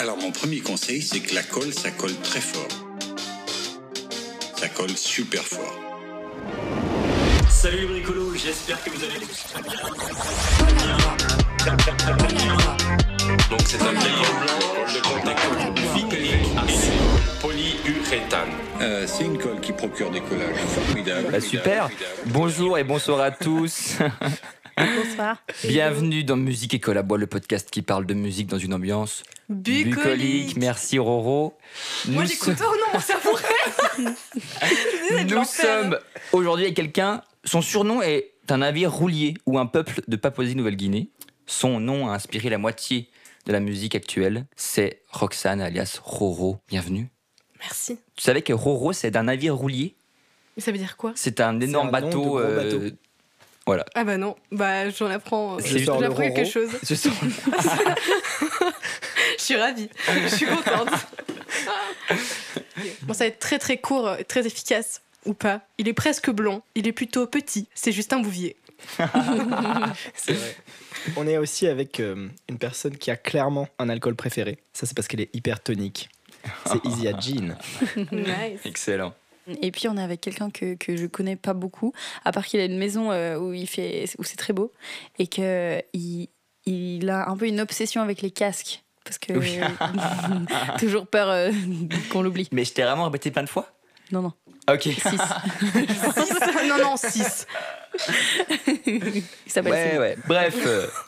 Alors mon premier conseil, c'est que la colle, ça colle très fort. Ça colle super fort. Salut les bricolos, j'espère que vous allez tous très bien. Donc c'est un décor blanc de contact vinylique polyuréthane. Euh, c'est une colle qui procure des collages formidables. Bah, super. Bonjour et bonsoir à tous. Bonsoir. Bienvenue dans Musique et Collabo, le podcast qui parle de musique dans une ambiance bucolique. Merci Roro. Moi j'écoute. Oh non, ça pourrait. Nous sommes aujourd'hui avec quelqu'un. Son surnom est un navire roulier ou un peuple de Papouasie-Nouvelle-Guinée. Son nom a inspiré la moitié de la musique actuelle. C'est Roxane alias Roro. Bienvenue. Merci. Tu savais que Roro c'est d'un navire roulier? Mais ça veut dire quoi? C'est un énorme un euh, bateau. Voilà. Ah bah non, bah j'en apprends. Appris quelque chose. Je sens- Je suis ravie. Je suis contente. bon, ça va être très très court, euh, très efficace ou pas. Il est presque blond. Il est plutôt petit. C'est Justin Bouvier. C'est vrai. On est aussi avec euh, une personne qui a clairement un alcool préféré. Ça, c'est parce qu'elle est hyper tonique. C'est Easy à Jean. Nice. Excellent. Et puis on est avec quelqu'un que, que je connais pas beaucoup, à part qu'il a une maison euh, où il fait où c'est très beau et que il, il a un peu une obsession avec les casques parce que Oui. toujours peur euh, qu'on l'oublie. Mais je t'ai vraiment répété plein de fois? Non non. Ok. Six. Non, non, 6. Il s'appelle Ouais, ouais. Bref,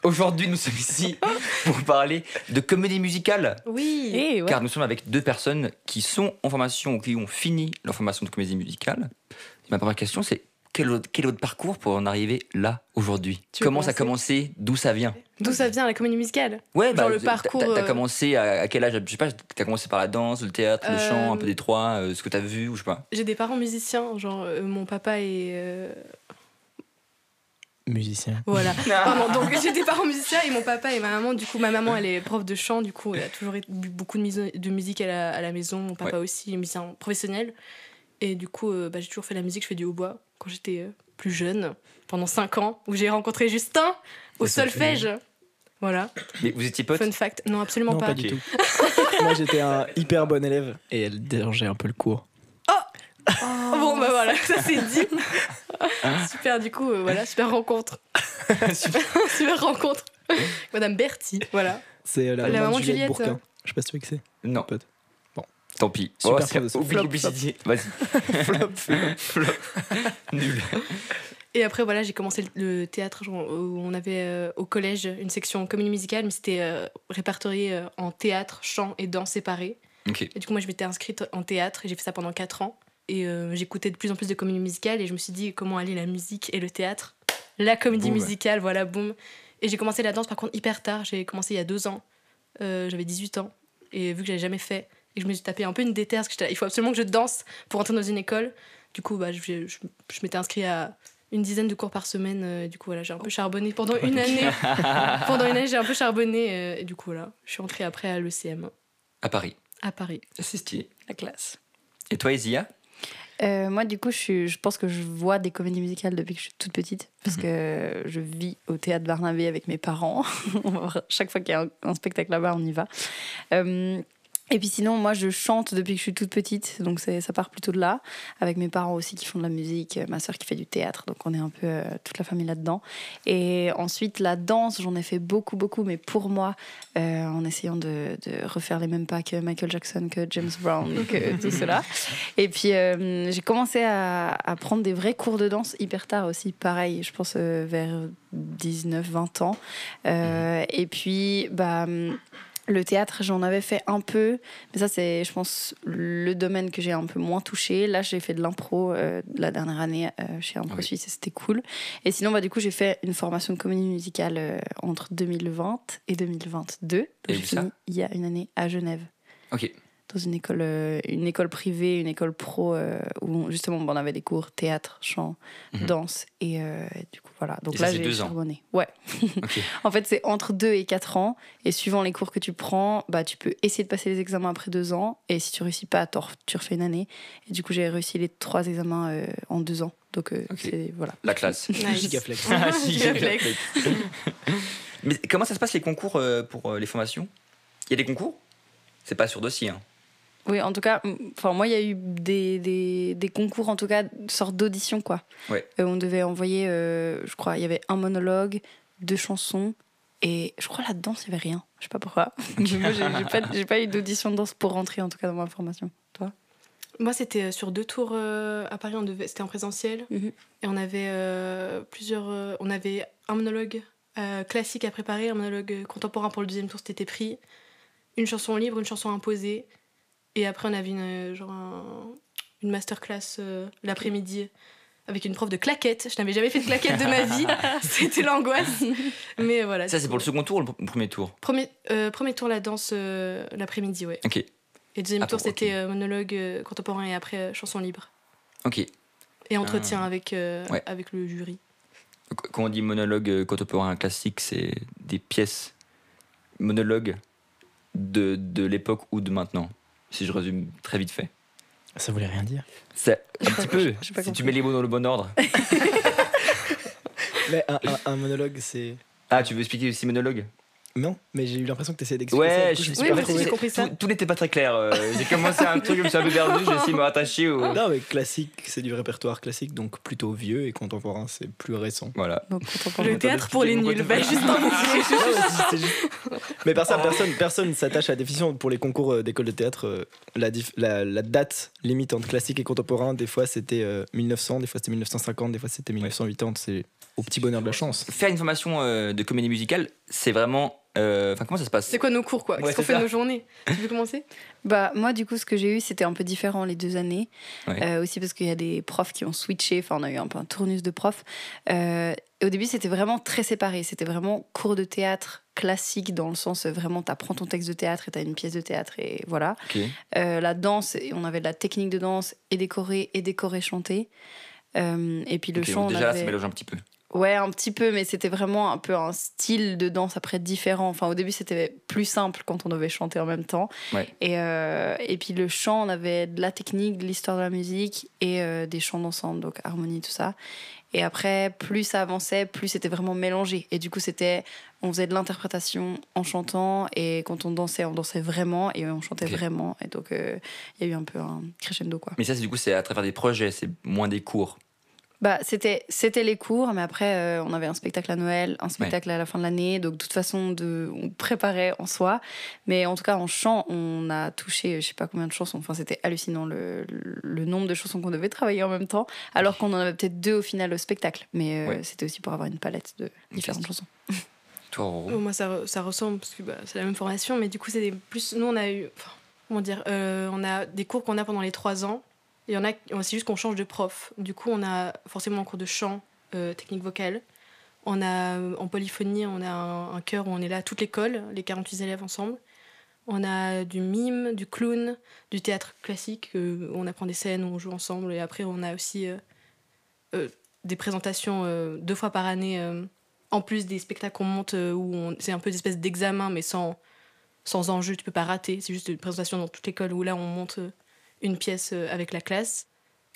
aujourd'hui, nous sommes ici pour parler de comédie musicale. Oui. Car nous sommes avec deux personnes qui sont en formation ou qui ont fini leur formation de comédie musicale. Ma première question, c'est quel autre, quel autre parcours pour en arriver là, aujourd'hui Comment ça a commencer commencé D'où ça vient D'où ça vient la comédie musicale Ouais, Genre le t'as- parcours, T'as euh, commencé à, à quel âge Je sais pas, t'as commencé par la danse, le théâtre, le chant, un peu Euh, des trois, euh, ce que t'as vu ou je sais pas. J'ai des parents musiciens, genre euh, mon papa est. euh, Musicien. Voilà. Pardon, donc j'ai des parents musiciens et mon papa et ma maman. Du coup, ma maman, elle est prof de chant. Du coup, elle a toujours eu beaucoup de, musique à la, à la maison. Mon papa aussi est musicien professionnel. Et du coup, euh, bah, j'ai toujours fait la musique. Je fais du hautbois quand j'étais euh, plus jeune, pendant 5 ans, où j'ai rencontré Justin au solfège. Voilà. Mais vous étiez potes Fun fact. Non, absolument Non, pas. pas du tout. Moi, j'étais un hyper bon élève et elle dérangeait un peu le cours. Oh, bon, bah voilà, ça c'est dit. super, du coup, euh, voilà, super rencontre. super, super rencontre. Madame Bertie, voilà. C'est euh, la, La maman maman de de Juliette, Juliette. Bourquin. Je sais pas si tu vois que c'est. Non. Pote. Tant pis. Super Oh, Flop, publicité. Vas-y. Flop, flop. Flop. Nul. Et après, voilà, j'ai commencé le théâtre genre, où on avait euh, au collège une section comédie musicale, mais c'était euh, répertorié euh, en théâtre, chant et danse séparés. Ok. Et du coup, moi, je m'étais inscrite en théâtre et j'ai fait ça pendant 4 ans. Et euh, j'écoutais de plus en plus de comédie musicale et je me suis dit comment aller la musique et le théâtre. La comédie musicale, voilà, boum. Et j'ai commencé la danse par contre hyper tard. J'ai commencé il y a deux ans. Euh, J'avais 18 ans. Et vu que j'avais jamais fait, et je me suis tapé un peu une déterre, parce que il faut absolument que je danse pour entrer dans une école. Du coup, bah, je, je, je m'étais inscrit à une dizaine de cours par semaine. euh, du coup, voilà, j'ai un peu charbonné pendant une année. pendant une année, j'ai un peu charbonné. euh, et du coup, voilà, je suis entrée après à l'ECM À Paris. à Paris. C'est stylé. La classe. Et toi, Isia? Euh, moi, du coup, je, suis, je pense que je vois des comédies musicales depuis que je suis toute petite, parce que je vis au théâtre Barnabé avec mes parents. Chaque fois qu'il y a un, un spectacle là-bas, on y va. Et puis sinon, moi, je chante depuis que je suis toute petite, donc ça part plutôt de là, avec mes parents aussi qui font de la musique, ma soeur qui fait du théâtre, donc on est un peu euh, toute la famille là-dedans. Et ensuite, la danse, j'en ai fait beaucoup, beaucoup, mais pour moi, euh, en essayant de, de refaire les mêmes pas que Michael Jackson, que James Brown, que tout cela. Et puis, euh, j'ai commencé à, à prendre des vrais cours de danse hyper tard aussi, pareil, je pense vers 19, 20 ans. Euh, et puis, bah. Le théâtre, j'en avais fait un peu, mais ça, c'est, je pense, le domaine que j'ai un peu moins touché. Là, j'ai fait de l'impro euh, la dernière année euh, chez Impro Oui. Suisse et c'était cool. Et sinon, bah, du coup, j'ai fait une formation de comédie musicale euh, entre 2020 et 2022. Donc, Et j'ai fini il y a une année à Genève Ok. Dans une école, euh, une école privée, une école pro, euh, où justement on avait des cours théâtre, chant, Mhm. danse. Et euh, du coup, voilà. Donc Et là, j'ai deux ans. charbonné. Ouais. En fait, c'est entre 2 et 4 ans. Et suivant les cours que tu prends, bah, tu peux essayer de passer les examens après 2 ans. Et si tu réussis pas, tu refais une année. Et du coup, j'ai réussi les trois examens euh, en 2 ans. Donc, euh, c'est. Voilà. La classe. Nice. Gigaflex. Gigaflex. Mais comment ça se passe les concours euh, pour euh, les formations? Il y a des concours? C'est pas sur dossier. Hein. Oui, en tout cas, enfin moi, il y a eu des, des, des concours, en tout cas, sorte d'audition, quoi. Ouais. Euh, on devait envoyer, euh, je crois, il y avait un monologue, deux chansons, et je crois la danse, il y avait rien. Je sais pas pourquoi. J'ai pas, j'ai pas eu d'audition de danse pour rentrer, en tout cas, dans ma formation. Toi? Moi, c'était euh, sur deux tours euh, à Paris. On devait, c'était en présentiel. Mhm. Et on avait euh, plusieurs. euh, on avait un monologue euh, classique à préparer, un monologue contemporain pour le deuxième tour, c'était pris. Une chanson libre, une chanson imposée. Et après, on avait une, euh, genre un- une masterclass euh, l'après-midi avec une prof de claquettes. Je n'avais jamais fait de claquettes de ma vie. C'était l'angoisse. Mais voilà. Ça, c'est pour le second tour ou le pr- premier tour Premier, euh, premier tour, la danse euh, l'après-midi, ouais. Ok, Et deuxième Ah, tour, c'était euh, monologue euh, contemporain et après euh, chanson libre. ok. Et entretien Ah. avec, euh, Ouais. avec le jury. Qu- Quand on dit monologue contemporain classique, c'est des pièces monologues de, de l'époque ou de maintenant, si je résume très vite fait. Ça voulait rien dire. C'est un petit peu, si tu mets les mots dans le bon ordre. Mais un, un- un monologue, c'est. Ah, tu veux expliquer aussi monologue Non, mais j'ai eu l'impression que tu essayais d'expliquer. Ouais, du coup, je me suis Oui, pas j'ai compris ça. Tout, tout n'était pas très clair. euh, J'ai commencé un truc, je me suis un peu perdu, j'ai essayé de me rattacher au. Non, mais classique, c'est du répertoire classique, donc plutôt vieux, et contemporain, c'est plus récent. Voilà. Donc. Le théâtre pour les nuls. Bah, juste juste- Mais par ça, personne personne s'attache à la définition. Pour les concours euh, d'école de théâtre, euh, la, dif- la, la date limite entre classique et contemporain, des fois c'était euh, 1900, des fois c'était 1950, des fois c'était 1980. C'est au petit bonheur de la chance. Faire une formation euh, de comédie musicale, c'est vraiment. Euh, Enfin, comment ça se passe C'est quoi nos cours, quoi Ouais, Qu'est-ce qu'on fait ça. nos journées Tu veux commencer Bah, moi, du coup, ce que j'ai eu, c'était un peu différent les deux années. Ouais. Euh, aussi parce qu'il y a des profs qui ont switché. Enfin, on a eu un peu un tournus de profs. Euh, et au début, c'était vraiment très séparé. C'était vraiment cours de théâtre classique, dans le sens vraiment, t'apprends ton texte de théâtre et t'as une pièce de théâtre et voilà. Euh, la danse, on avait de la technique de danse et des chorés et des chorés chantés. Euh, et puis le chant, donc on déjà, là, avait... ça mélange un petit peu. Ouais, un petit peu, mais c'était vraiment un peu un style de danse après différent. Enfin, au début, c'était plus simple quand on devait chanter en même temps. Ouais. Et, euh, et puis le chant, on avait de la technique, de l'histoire de la musique et euh, des chants d'ensemble, donc harmonie, tout ça. Et après, plus ça avançait, plus c'était vraiment mélangé. Et du coup, c'était, on faisait de l'interprétation en chantant, et quand on dansait, on dansait vraiment, et on chantait vraiment. Et donc, euh, il y a eu un peu un crescendo, quoi. Mais ça, c'est du coup, c'est à travers des projets, c'est moins des cours. Bah, c'était, c'était les cours, mais après, euh, on avait un spectacle à Noël, un spectacle à la fin de l'année. Donc, de toute façon, de, on préparait en soi. Mais en tout cas, en chant, on a touché je sais pas combien de chansons. Enfin, c'était hallucinant le, le- nombre de chansons qu'on devait travailler en même temps, alors qu'on en avait peut-être deux au final au spectacle. Mais euh, Ouais. c'était aussi pour avoir une palette de différentes chansons. Toi, Roro Oh, Moi, ça, ça ressemble, parce que bah, c'est la même formation, mais du coup, c'est plus. Nous, on a eu. enfin, comment dire euh, On a des cours qu'on a pendant les trois ans. Il y en a, c'est juste qu'on change de prof. Du coup, on a forcément un cours de chant, euh, technique vocale. On a, en polyphonie, on a un, chœur où on est là, toute l'école, les 48 élèves ensemble. On a du mime, du clown, du théâtre classique, euh, on apprend des scènes, on joue ensemble. Et après, on a aussi euh, des présentations deux fois par année, en plus des spectacles qu'on monte, où c'est un peu des espèces d'examen, mais sans, sans enjeu, tu peux pas rater. C'est juste une présentation dans toute l'école où là, on monte une pièce euh, avec la classe.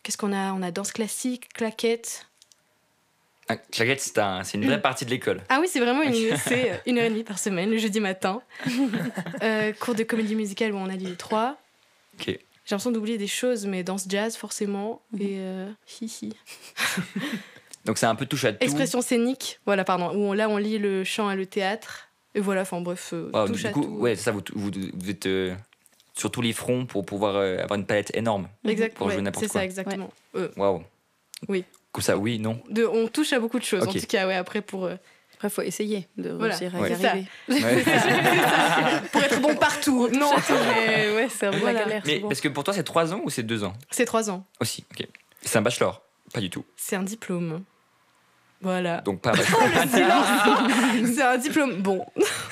Qu'est-ce qu'on a? On a danse classique, claquette. Ah, Claquette, c'est un- c'est une vraie partie de l'école. Ah oui, c'est vraiment une, c'est euh, une heure et demie par semaine, le jeudi matin. Euh, cours de comédie musicale où on a dit les trois. Ok. J'ai l'impression d'oublier des choses, mais danse jazz forcément. Et euh, hi, hi. Donc c'est un peu touche à tout. Expression scénique, voilà, pardon. Où on- là, on lit le chant et le théâtre. Et voilà, enfin bref, euh, Wow, touche du à coup, tout. ouais, c'est ça, vous, vous, vous êtes euh, sur tous les fronts pour pouvoir euh, avoir une palette énorme. Exact, pour jouer ouais, n'importe c'est quoi. ça, exactement. Euh, Waouh. Oui. Comme ça, oui, non. de, on touche à beaucoup de choses, en tout cas, ouais, après, pour, euh, Après, il faut essayer de Voilà. réussir à Ouais. y C'est ça. arriver. Ouais. pour être bon partout. Non, Mais ouais, c'est un peu Voilà. la galère. Mais parce que pour toi, c'est 3 ans ou c'est 2 ans? C'est trois ans. Aussi, ok. C'est un bachelor? Pas du tout. C'est un diplôme. Voilà. Donc pas bachelor. c'est un diplôme. Bon,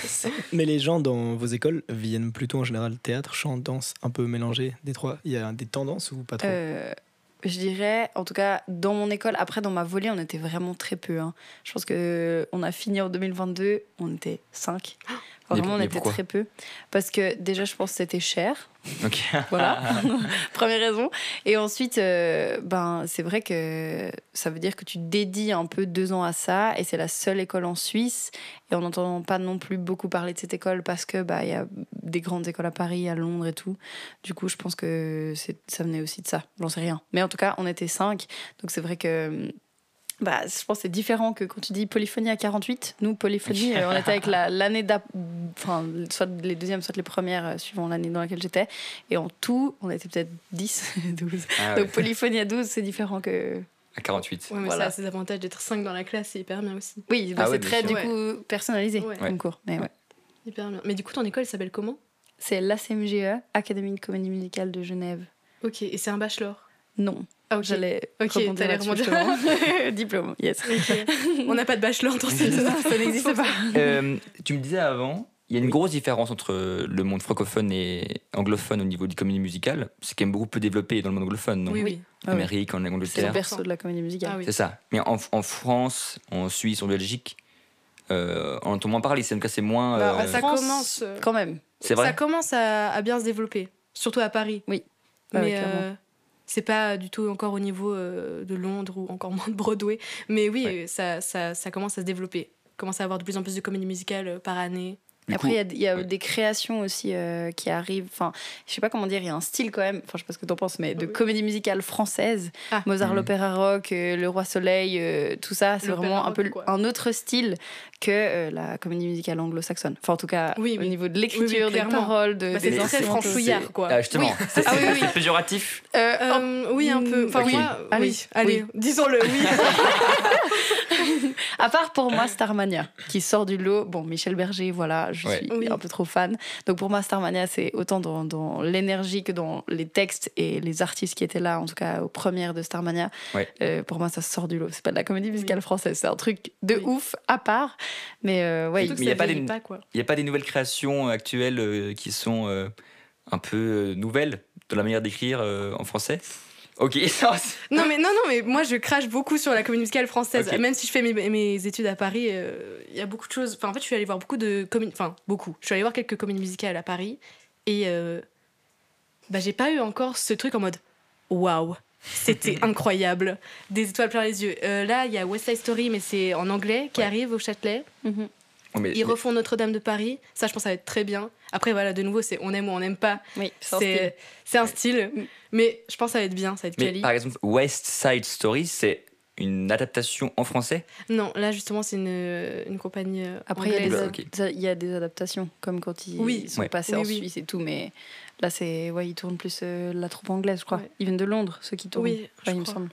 Mais les gens dans vos écoles viennent plutôt en général théâtre, chant, danse, un peu mélangé des trois. Il y a des tendances ou pas trop? Euh, je dirais, en tout cas, dans mon école, après dans ma volée, on était vraiment très peu. hein. Je pense que on a fini en 2022, on était 5. Mais- Vraiment, on était très peu. Parce que déjà, je pense que c'était cher. Ok. Voilà, première raison. Et ensuite, euh, ben, c'est vrai que ça veut dire que tu dédies un peu deux ans à ça, et c'est la seule école en Suisse. Et on n'entend pas non plus beaucoup parler de cette école parce que bah il y a des grandes écoles à Paris, à Londres et tout. Du coup, je pense que ça venait aussi de ça. J'en sais rien. Mais en tout cas, on était cinq, donc c'est vrai que. Bah, je pense que c'est différent que quand tu dis polyphonie à 48. Nous, polyphonie, euh, on était avec la- l'année d'ap... Enfin, soit les deuxièmes, soit les premières, euh, suivant l'année dans laquelle j'étais. Et en tout, on était peut-être 10, 12. Ah ouais, Donc polyphonie à 12, c'est différent que... à 48. Ouais, mais Voilà. ça a ses avantages d'être 5 dans la classe, c'est hyper bien aussi. Oui, bah, Ah c'est très, du Ouais. coup, personnalisé Ouais. comme cours. Mais ouais. Hyper bien. Mais du coup, ton école s'appelle comment? C'est l'ACMGE, Académie de comédie musicale de Genève. Ok, et c'est un bachelor? Non, Ah, ok. j'allais Ok, rebondir t'allais rebondir. Diplôme, yes. On n'a pas de bachelor dans cette Non, ça n'existe pas. Euh, tu me disais avant, il y a une grosse différence entre le monde francophone et anglophone au niveau du comédie musicale. C'est quand même beaucoup plus développé dans le monde anglophone, non? Oui, oui. Ah oui. Amérique, en C'est le Angleterre. berceau de la comédie musicale. Ah oui. C'est ça. Mais en, en France, en Suisse, en Belgique, euh, on entend moins parler. C'est c'est moins. Bah, euh, ça France, commence, Quand même. c'est Ça vrai. commence à, à bien se développer, surtout à Paris. Oui. Mais euh, c'est pas du tout encore au niveau euh, de Londres ou encore moins de Broadway. Mais oui, Ouais. ça, ça, ça commence à se développer. Commence à avoir de plus en plus de comédies musicales euh, par année. Du Après, il y a, il y a ouais. des créations aussi euh, qui arrivent. Enfin, je sais pas comment dire, il y a un style quand même, enfin, je sais pas ce que t'en penses, mais de Oui. comédie musicale française. Ah. Mozart, Mhm. l'opéra rock, euh, Le Roi Soleil, euh, tout ça, c'est vraiment un peu quoi. un autre style que euh, la comédie musicale anglo-saxonne. Enfin, en tout cas, Oui, au niveau de l'écriture, oui, des paroles, de, Bah, des c'est instruments, franchouillard, quoi. Ah, justement, c'est Ah oui, oui. c'est péjoratif. Euh, Euh, oui, un peu. Enfin, Ok. moi, Allez, oui. Allez, oui. disons-le, oui. À part pour moi, Starmania, qui sort du lot. Bon, Michel Berger, voilà, je Ouais. suis Oui. un peu trop fan. Donc pour moi, Starmania, c'est autant dans, dans l'énergie que dans les textes et les artistes qui étaient là, en tout cas aux premières de Starmania. Ouais. Euh, pour moi, ça sort du lot. C'est pas de la comédie musicale française, c'est un truc de Oui. ouf à part. Mais euh, ouais, Surtout que mais y a pas des- vieillit pas, quoi. Il n'y a pas des nouvelles créations actuelles euh, qui sont euh, un peu nouvelles de la manière d'écrire en français? Ok, non, mais non non mais moi je crache beaucoup sur la comédie musicale française. Ok. Même si je fais mes, mes études à Paris, euh, il y a beaucoup de choses. Enfin en fait je suis allée voir beaucoup de comédies, enfin beaucoup. Je suis allée voir quelques comédies musicales à Paris et euh, bah j'ai pas eu encore ce truc en mode waouh. C'était incroyable, des étoiles plein les yeux. Euh, là, il y a West Side Story, mais c'est en anglais, qui Ouais. arrive au Châtelet. Mhm. Oh, mais- Ils refont Notre-Dame de Paris. Ça, je pense, ça va être très bien. Après, voilà, de nouveau, c'est on aime ou on n'aime pas. oui, c'est un style. C'est c'est un style, mais je pense que ça va être bien, ça va être mais quali. par exemple, West Side Story, c'est une adaptation en français Non, là justement, c'est une, une compagnie euh, Après, il y, a anglaise. des Ok. ad- il y a des adaptations, comme quand ils, Oui. ils sont Ouais. passés Oui, en oui. Suisse et tout, mais là, c'est ouais, ils tournent plus euh, la troupe anglaise, je crois. Ouais. Ils viennent de Londres, ceux qui tournent. Oui, Enfin, je il me semble.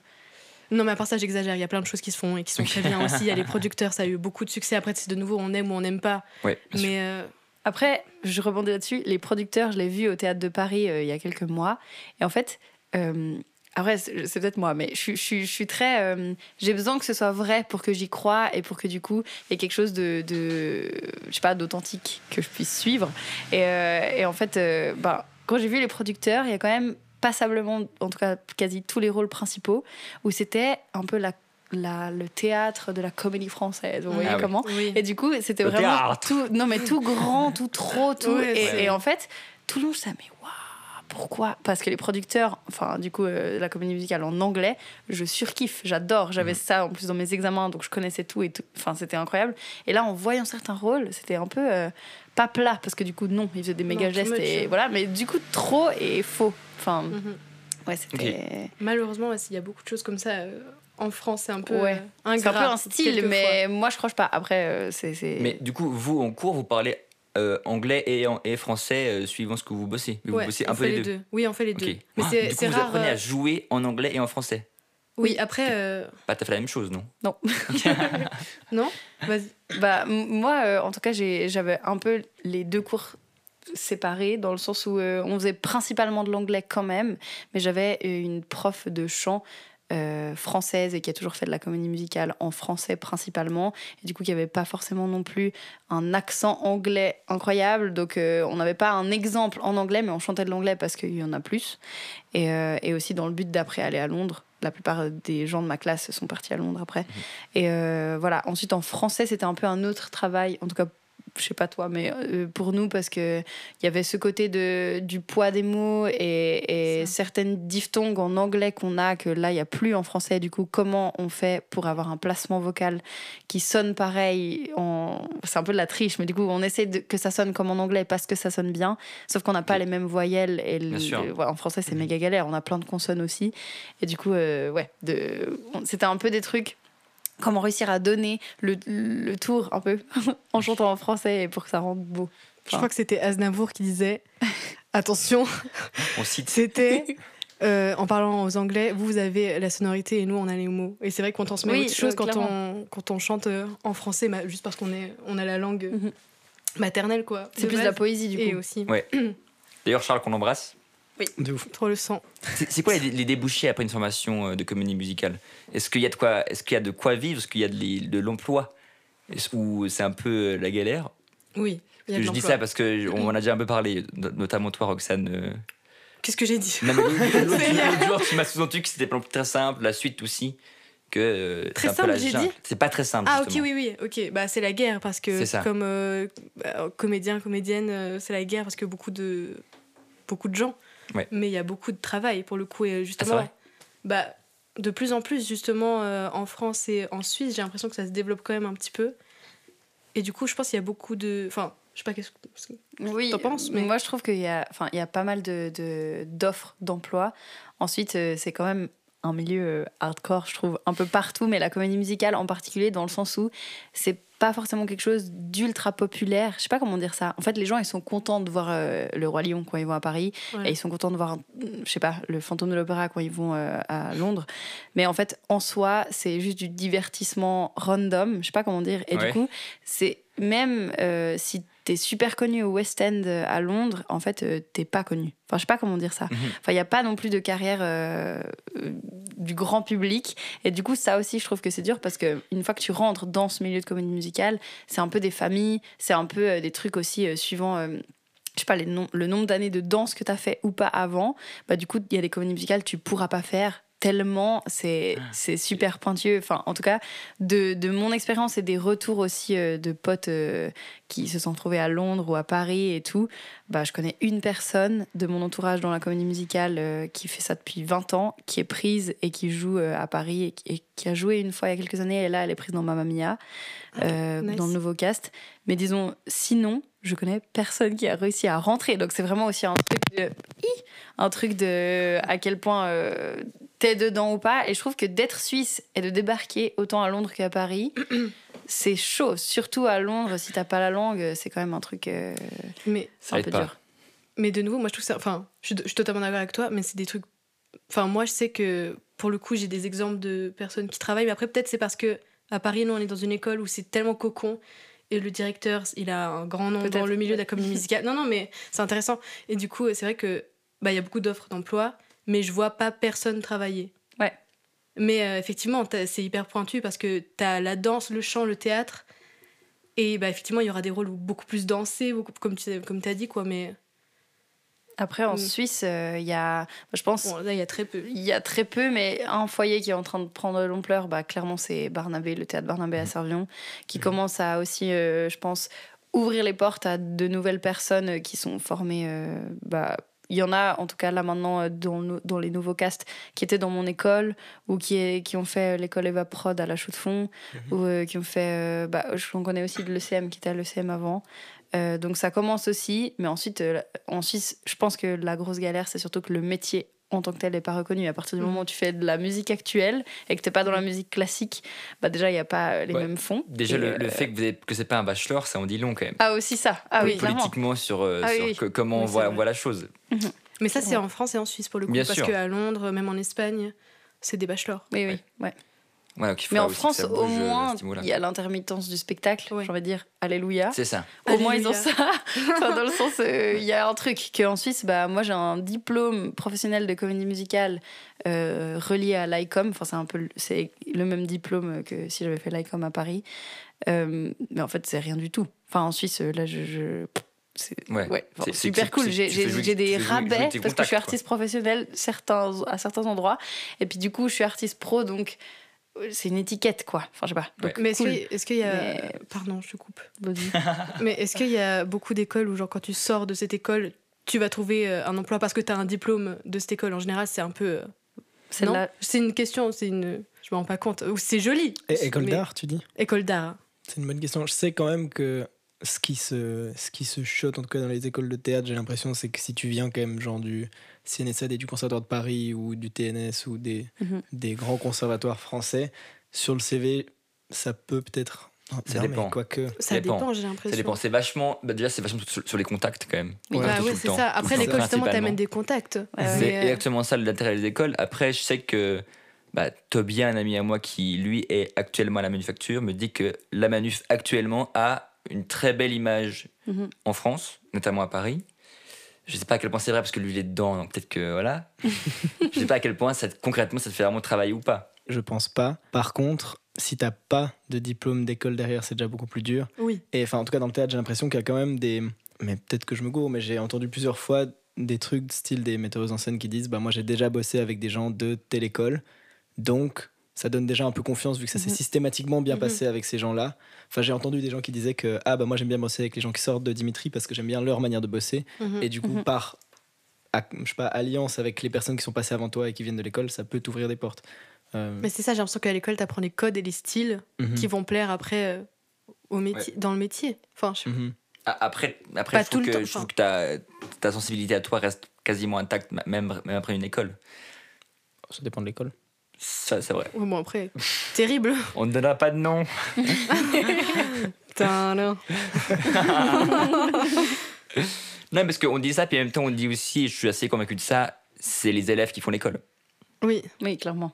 Non, mais à part ça, j'exagère. Il y a plein de choses qui se font et qui sont très bien aussi. Il y a les producteurs, ça a eu beaucoup de succès. Après, c'est de nouveau, on aime ou on n'aime pas. Mais euh, Après, je rebondis là-dessus. Les producteurs, je l'ai vu au théâtre de Paris euh, il y a quelques mois. Et en fait, euh, après, c'est peut-être moi, mais je, suis- je, suis- je suis très. euh, J'ai besoin que ce soit vrai pour que j'y croie et pour que du coup, il y ait quelque chose de, de je sais pas, d'authentique que je puisse suivre. Et, euh, et en fait, euh, bah, quand j'ai vu les producteurs, il y a quand même passablement, en tout cas quasi tous les rôles principaux, où c'était un peu la, la- le théâtre de la comédie française. Vous voyez Ah comment oui. et du coup, c'était vraiment théâtre. tout, non mais tout grand, tout trop, tout. Et, en fait, tout le long, je disais, mais waouh, pourquoi Parce que les producteurs, enfin, du coup, euh, la comédie musicale en anglais, je surkiffe, j'adore. J'avais Mhm. ça en plus dans mes examens, donc je connaissais tout et tout. Enfin, c'était incroyable. Et là, en voyant certains rôles, c'était un peu euh, pas plat, parce que du coup, non, ils faisaient des méga too gestes much. et voilà, mais du coup, trop et faux. Enfin, Mhm. ouais, c'était. Malheureusement, ouais, il y a beaucoup de choses comme ça euh, en France. C'est un peu Ouais. un ingrat. peu un style, mais moi, je croche pas. Après, euh, c'est- Mais du coup, vous, en cours, vous parlez euh, anglais et, français euh, suivant ce que vous bossez. Mais Ouais, vous bossez un peu fait les deux. Oui, on fait les deux. Mais Ah, du coup, vous rare. apprenez euh, à jouer en anglais et en français. Oui, après, euh, Pas tout à fait la même chose, non? Non. non? Vas-y. Bah, moi, euh, en tout cas, j'avais un peu les deux cours séparés, dans le sens où euh, on faisait principalement de l'anglais quand même, mais j'avais euh, une prof de chant euh, française et qui a toujours fait de la comédie musicale en français principalement, et du coup qui avait pas forcément non plus un accent anglais incroyable, donc euh, on n'avait pas un exemple en anglais, mais on chantait de l'anglais parce qu'il y en a plus, et, euh, et aussi dans le but d'après aller à Londres. La plupart des gens de ma classe sont partis à Londres après. Et euh, voilà. Ensuite, en français, c'était un peu un autre travail, en tout cas je sais pas toi, mais euh, pour nous, parce que il y avait ce côté de, du poids des mots et, et certaines diphtongues en anglais qu'on a, que là, il n'y a plus en français. Du coup, comment on fait pour avoir un placement vocal qui sonne pareil en... C'est un peu de la triche, mais du coup, on essaie de, que ça sonne comme en anglais parce que ça sonne bien, sauf qu'on n'a pas les mêmes voyelles. Et le- sûr. ouais, en français, c'est méga galère. On a plein de consonnes aussi. Et du coup, euh, ouais, de... c'était un peu des trucs comment réussir à donner le, le tour un peu en chantant en français et pour que ça rende beau. Je crois que c'était Aznavour qui disait attention, On cite. c'était euh, en parlant aux Anglais, vous, vous avez la sonorité et nous, on a les mots. Et c'est vrai qu'on se met Oui, autre chose euh, quand, on, quand on chante euh, en français, bah, juste parce qu'on est, on a la langue Mhm. maternelle, quoi. C'est plus de la poésie du Et coup. aussi, Ouais. D'ailleurs, Charles, qu'on embrasse. De ouf. trop le sang. C'est quoi les, les débouchés après une formation euh, de comédie musicale? Est-ce qu'il y a de quoi, est-ce qu'il y a de quoi vivre? Est-ce qu'il y a de, de l'emploi? Est-ce- Ou c'est un peu euh, la galère? Oui. il y a de Je dis ça parce que on en a déjà un peu parlé, no- notamment toi, Roxane. euh. Qu'est-ce que j'ai dit? Non, mais l'autre- l'autre l'autre jour, tu m'as sous-entendu que c'était très simple, la suite aussi. Que euh, Très simple, j'ai dit? C'est pas très simple. Ah ok oui oui ok bah c'est la guerre parce que comme euh, bah, comédien comédienne c'est la guerre parce que beaucoup de beaucoup de gens Ouais. mais il y a beaucoup de travail pour le coup et Ah, justement bah de plus en plus justement euh, en France et en Suisse j'ai l'impression que ça se développe quand même un petit peu et du coup je pense qu'il y a beaucoup de enfin je sais pas qu'est-ce que Oui, T'en penses, mais- moi je trouve qu'il y a, enfin, il y a pas mal de, de- d'offres d'emploi. Ensuite, euh, c'est quand même un milieu euh, hardcore, je trouve, un peu partout, mais la comédie musicale en particulier, dans le sens où c'est pas forcément quelque chose d'ultra populaire. Je sais pas comment dire ça. En fait, les gens, ils sont contents de voir euh, le Roi Lion quand ils vont à Paris, Ouais. et ils sont contents de voir, je sais pas, le Fantôme de l'Opéra quand ils vont euh, à Londres. Mais en fait, en soi, c'est juste du divertissement random. Je sais pas comment dire. Et Ouais. du coup, c'est même euh, si t'es super connu au West End euh, à Londres, en fait, euh, t'es pas connu. Enfin, je sais pas comment dire ça. Mhm. Enfin, il y a pas non plus de carrière euh, du grand public. Et du coup, ça aussi, je trouve que c'est dur parce que une fois que tu rentres dans ce milieu de comédie musicale, c'est un peu des familles, c'est un peu euh, des trucs aussi suivant. je sais pas, les nom- le nombre d'années de danse que tu as fait ou pas avant, bah du coup, il y a des comédies musicales que tu pourras pas faire tellement c'est c'est super pointueux. Enfin, en tout cas, de, de mon expérience et des retours aussi euh, de potes euh, qui se sont trouvés à Londres ou à Paris et tout, bah, je connais une personne de mon entourage dans la comédie musicale euh, qui fait ça depuis 20 ans, qui est prise et qui joue euh, à Paris et qui, et qui a joué une fois il y a quelques années. Et là, elle est prise dans Mamma Mia, euh, nice. dans le nouveau cast. Mais disons, sinon, je connais personne qui a réussi à rentrer. Donc c'est vraiment aussi un truc de, Hi un truc de à quel point euh, t'es dedans ou pas. Et je trouve que d'être suisse et de débarquer autant à Londres qu'à Paris, c'est chaud. Surtout à Londres, si t'as pas la langue, c'est quand même un truc. euh, mais un peu pas. dur. Mais de nouveau, moi je trouve ça. Enfin, je suis, je suis totalement d'accord avec toi, mais c'est des trucs. Enfin, moi je sais que pour le coup, j'ai des exemples de personnes qui travaillent, mais après, peut-être c'est parce que à Paris, nous on est dans une école où c'est tellement cocon et le directeur, il a un grand nom dans le milieu de la comédie musicale. Non, non, mais c'est intéressant. Et du coup, c'est vrai que bah, il y a beaucoup d'offres d'emploi, mais je vois pas personne travailler. Ouais. Mais euh, effectivement, c'est hyper pointu parce que tu as la danse, le chant, le théâtre. Et bah, effectivement, il y aura des rôles où beaucoup plus dansés, beaucoup, comme tu comme as dit, quoi. Mais Après, en Mm. Suisse, euh, il y a, je pense, bon, là, il y a très peu. il y a très peu, mais un foyer qui est en train de prendre l'ampleur, bah, clairement, c'est Barnabé, le théâtre Barnabé à Servion, qui commence à aussi, euh, je pense, ouvrir les portes à de nouvelles personnes qui sont formées. euh, bah, il y en a, en tout cas, là maintenant, euh, dans, les nouveaux castes, qui étaient dans mon école, ou qui, est- qui ont fait euh, l'école Eva Prod à la Chaux de Fonds, ou euh, qui ont fait. euh, bah, j'en connais aussi de l'ECM, qui était à l'ECM avant. Euh, donc ça commence aussi, mais ensuite, en Suisse, je pense que la grosse galère, c'est surtout que le métier en tant que tel n'est pas reconnu. À partir du Mhm. moment où tu fais de la musique actuelle et que tu n'es pas dans la musique classique, bah déjà, il n'y a pas euh, les Ouais. mêmes fonds. Déjà, le, le euh, fait que, vous avez- que c'est pas un bachelor, ça en dit long quand même. Ah, aussi ça. Ah oui, clairement. Politiquement, sur, euh, Ah sur oui. que- comment Oui, on, voit, on voit la chose. Mais ça, c'est Ouais. en France et en Suisse pour le coup. Bien parce sûr. qu'à Londres, même en Espagne, c'est des bachelors. Oui, oui. Ouais. Voilà, Mais en France, au euh, moins, il y a l'intermittence du spectacle. Ouais. J'ai envie de dire, Alléluia. C'est ça. Au moins, ils ont ça. Enfin, dans le sens, euh, il y a un truc qu'en Suisse, bah, moi, j'ai un diplôme professionnel de comédie musicale euh, relié à l'ICOM. Enfin, c'est un peu le- c'est le même diplôme que si j'avais fait l'ICOM à Paris. Euh, mais en fait, c'est rien du tout. Enfin, en Suisse, là, je. je- c'est Ouais. ouais, enfin, C'est- c'est- super cool. J'ai des rabais parce que je suis contacts, quoi. artiste professionnel certains, à certains endroits. Et puis, du coup, je suis artiste pro, donc c'est une étiquette, quoi. Enfin, je sais pas. Donc, Mais est-ce cool. que- est-ce qu'il y a. Mais- Pardon, je te coupe. Mais est-ce qu'il y a beaucoup d'écoles où, genre, quand tu sors de cette école, tu vas trouver euh, un emploi parce que tu as un diplôme de cette école? En général, c'est un peu. euh, C'est une question, c'est une. Je me rends pas compte. Ou c'est joli. Et école mais- d'art, tu dis? École d'art. C'est une bonne question. Je sais quand même que ce qui se, ce qui se chote, en tout cas dans les écoles de théâtre, j'ai l'impression, c'est que si tu viens quand même genre du CNSAD et du Conservatoire de Paris ou du TNS ou des, Mhm. des grands conservatoires français, sur le CV, ça peut peut-être. Ça Non, dépend. Quoique. Ça dépend. dépend, j'ai l'impression. Ça dépend. C'est vachement. bah, déjà, c'est vachement sur, sur les contacts quand même. Oui. Ouais. Bah ouais, le c'est ça. Après, l'école, justement, principalement. t'amène des contacts. Ouais, C'est euh, exactement ça l'intérêt des écoles. Après, je sais que bah, Toby, un ami à moi qui, lui, est actuellement à la manufacture, me dit que la manuf actuellement a une très belle image Mhm. en France, notamment à Paris. Je sais pas à quel point c'est vrai parce que lui il est dedans, donc peut-être que voilà. je sais pas à quel point ça, te- concrètement ça te fait vraiment travailler ou pas. Je pense pas. Par contre, si t'as pas de diplôme d'école derrière, c'est déjà beaucoup plus dur. Oui. Et enfin, en tout cas, dans le théâtre, j'ai l'impression qu'il y a quand même des. Mais peut-être que je me gourre, mais j'ai entendu plusieurs fois des trucs style des metteuses en scène qui disent Bah, moi, j'ai déjà bossé avec des gens de telle école. Donc, ça donne déjà un peu confiance vu que ça s'est Mhm. systématiquement bien Mhm. passé avec ces gens-là. Enfin, j'ai entendu des gens qui disaient que Ah, bah, moi, j'aime bien bosser avec les gens qui sortent de Dimitri parce que j'aime bien leur manière de bosser. Mhm. Et du coup, par à- je sais pas, alliance avec les personnes qui sont passées avant toi et qui viennent de l'école, ça peut t'ouvrir des portes. Euh, Mais c'est ça, j'ai l'impression qu'à l'école, t'apprends les codes et les styles qui vont plaire après euh, au métier, dans le métier. Enfin, je-. Ah, Après, après Pas je trouve tout le que, temps, je trouve que ta, ta sensibilité à toi reste quasiment intacte, même, même après une école. Ça dépend de l'école. Ça, c'est vrai. Ouais, bon, après, terrible. On ne donnera pas de nom. Putain, non. Non, parce qu'on dit ça, puis en même temps, on dit aussi, et je suis assez convaincu de ça, c'est les élèves qui font l'école. Oui, Oui, clairement.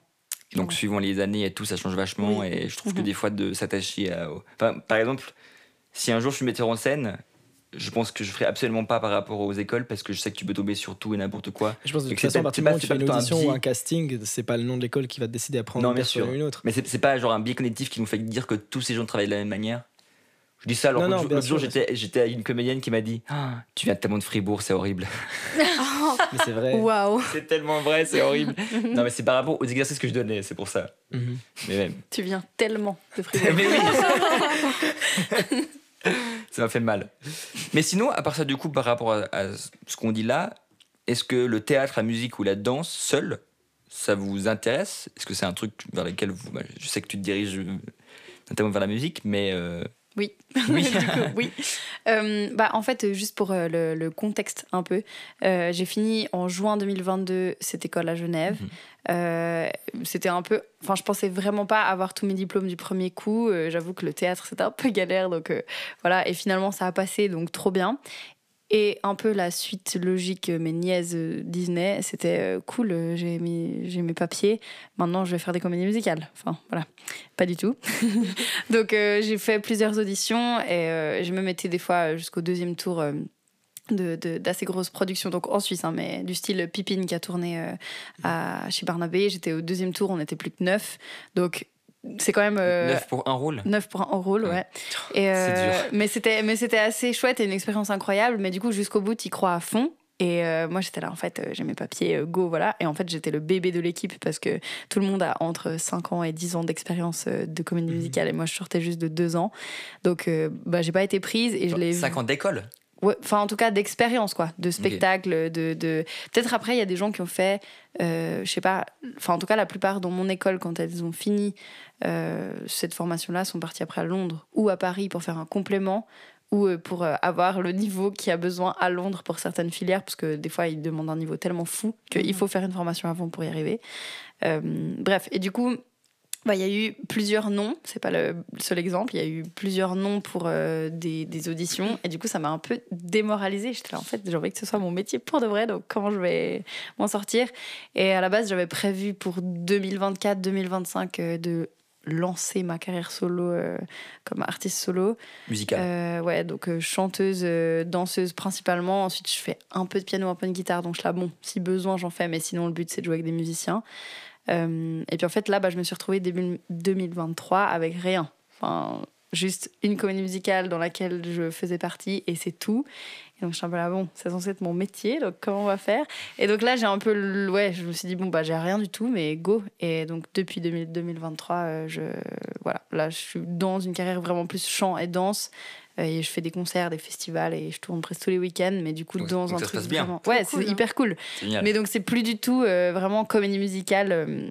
Donc, suivant les années et tout, ça change vachement. Oui. Et je trouve que Mhm. des fois, de s'attacher à. Enfin, par exemple, si un jour je suis metteur en scène, je pense que je ferai absolument pas par rapport aux écoles parce que je sais que tu peux tomber sur tout et n'importe quoi. Je pense que de toute façon, à pas- partir c'est du pas- moment où tu c'est fais pas une un audition ou un casting, c'est pas le nom de l'école qui va te décider à prendre Non, une bien personne sûr. ou une autre. Mais c'est pas genre un biais cognitif qui nous fait dire que tous ces gens travaillent de la même manière. Je dis ça alors Non, que non, l'autre jour, j'étais avec une comédienne qui m'a dit Ah, Tu viens tellement de Fribourg, c'est horrible. Mais c'est vrai. waouh. c'est tellement vrai, c'est horrible. non, mais c'est par rapport aux exercices que je donnais, c'est pour ça. Mhm. Mais même. Tu viens tellement de Fribourg. Mais oui. ça m'a fait mal. Mais sinon, à part ça, du coup, par rapport à, ce qu'on dit là, est-ce que le théâtre, la musique ou la danse, seul, ça vous intéresse? Est-ce que c'est un truc vers lequel vous. bah, je sais que tu te diriges euh, notamment vers la musique, mais. euh, Oui. Oui. Du coup, oui. Euh, bah, en fait, juste pour euh, le, le contexte un peu, euh, j'ai fini en juin 2022 cette école à Genève. Mhm. C'était un peu. Enfin, je pensais vraiment pas avoir tous mes diplômes du premier coup. J'avoue que le théâtre, c'était un peu galère. Donc voilà. Et finalement, ça a passé, donc trop bien. Et un peu la suite logique, euh, mes niaises euh, Disney, c'était euh, cool, j'ai mes, j'ai mes papiers, maintenant je vais faire des comédies musicales. Enfin, voilà, pas du tout. Donc j'ai fait plusieurs auditions et euh, je me mettais des fois jusqu'au deuxième tour euh, de- d'assez grosses productions, donc en Suisse, hein, mais du style Pipine qui a tourné à, chez Barnabé. J'étais au deuxième tour, on était plus que neuf. Donc c'est quand même... euh, Neuf pour un rôle 9 pour un rôle, Ouais. ouais. Et, euh, C'est dur. Mais c'était, mais c'était assez chouette et une expérience incroyable. Mais du coup, jusqu'au bout, tu crois à fond. Et euh, moi, j'étais là, en fait, euh, j'ai mes papiers, go, voilà. Et en fait, j'étais le bébé de l'équipe parce que tout le monde a entre 5 ans et 10 ans d'expérience de comédie musicale. Et moi, je sortais juste de 2 ans. Donc, bah, j'ai pas été prise et je l'ai 5 ans d'école Ouais, enfin, en tout cas, d'expérience, quoi. De spectacle, de. de... Peut-être après, il y a des gens qui ont fait, euh, je sais pas, enfin, en tout cas, la plupart dans mon école, quand elles ont fini euh, cette formation-là, sont parties après à Londres ou à Paris pour faire un complément ou euh, pour euh, avoir le niveau qui a besoin à Londres pour certaines filières, parce que des fois, ils demandent un niveau tellement fou qu'il Mhm. faut faire une formation avant pour y arriver. Euh, bref, et du coup, bah, il y a eu plusieurs noms, c'est pas le seul exemple, il y a eu plusieurs noms pour euh, des, des auditions, et du coup, ça m'a un peu démoralisée. J'étais là, en fait, j'ai envie que ce soit mon métier pour de vrai, donc comment je vais m'en sortir? Et à la base, j'avais prévu pour 2024-2025 euh, de lancer ma carrière solo euh, comme artiste solo. musicale. Euh, ouais, donc euh, chanteuse, danseuse principalement. Ensuite, je fais un peu de piano, un peu de guitare. Donc je suis là, bon, si besoin, j'en fais, mais sinon, le but, c'est de jouer avec des musiciens. Euh, et puis en fait, là, bah, je me suis retrouvée début 2023 avec rien. Juste une comédie musicale dans laquelle je faisais partie et c'est tout. Et donc je suis un peu là, bon, c'est censé être mon métier, donc comment on va faire? Et donc là, j'ai un peu, le- ouais, je me suis dit, bon, bah, j'ai rien du tout, mais go. Et donc depuis 2000 2023, euh, je, voilà, là, je suis dans une carrière vraiment plus chant et danse. Euh, Et je fais des concerts, des festivals et je tourne presque tous les week-ends, mais du coup, Donc- dans donc un ça se truc passe bien. vraiment- Ouais, cool, c'est hein. hyper cool. Génial. Mais donc, c'est plus du tout euh, vraiment comédie musicale. euh,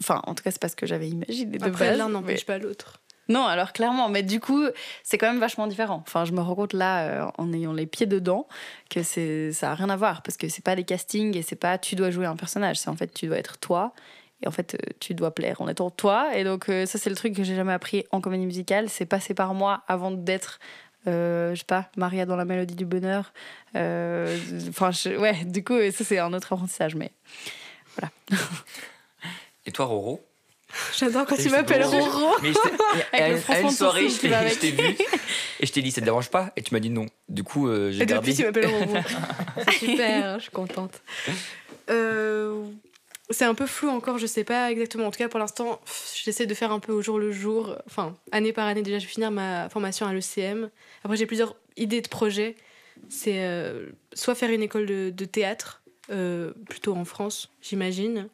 Enfin, en tout cas, c'est pas ce que j'avais imaginé de Après, base. l'un mais- n'empêche pas l'autre. Non, alors clairement, mais du coup, c'est quand même vachement différent. Enfin, je me rends compte là, euh, en ayant les pieds dedans, que c'est ça a rien à voir parce que c'est pas des castings et c'est pas tu dois jouer un personnage. C'est en fait tu dois être toi. Et en fait, euh, tu dois plaire en étant toi. Et donc, euh, ça, c'est le truc que j'ai jamais appris en comédie musicale. C'est passer par moi avant d'être, euh, je sais pas, Maria dans la mélodie du bonheur. Enfin, ouais, du coup, ça, c'est un autre apprentissage. Mais Et toi, Roro? J'adore quand Et tu m'appelles Roro. Mais à, à froncement une soirée, je t'ai vu et je t'ai dit ça te dérange pas et tu m'as dit non. Du coup, euh, j'ai Et gardé. depuis, tu m'appelles Roro. C'est super, je suis contente. Euh, c'est un peu flou encore, je sais pas exactement. En tout cas, pour l'instant, j'essaie de faire un peu au jour le jour. Enfin, année par année, déjà, je vais finir ma formation à l'ECM. Après, j'ai plusieurs idées de projets. C'est euh, soit faire une école de, de théâtre, euh, plutôt en France, j'imagine.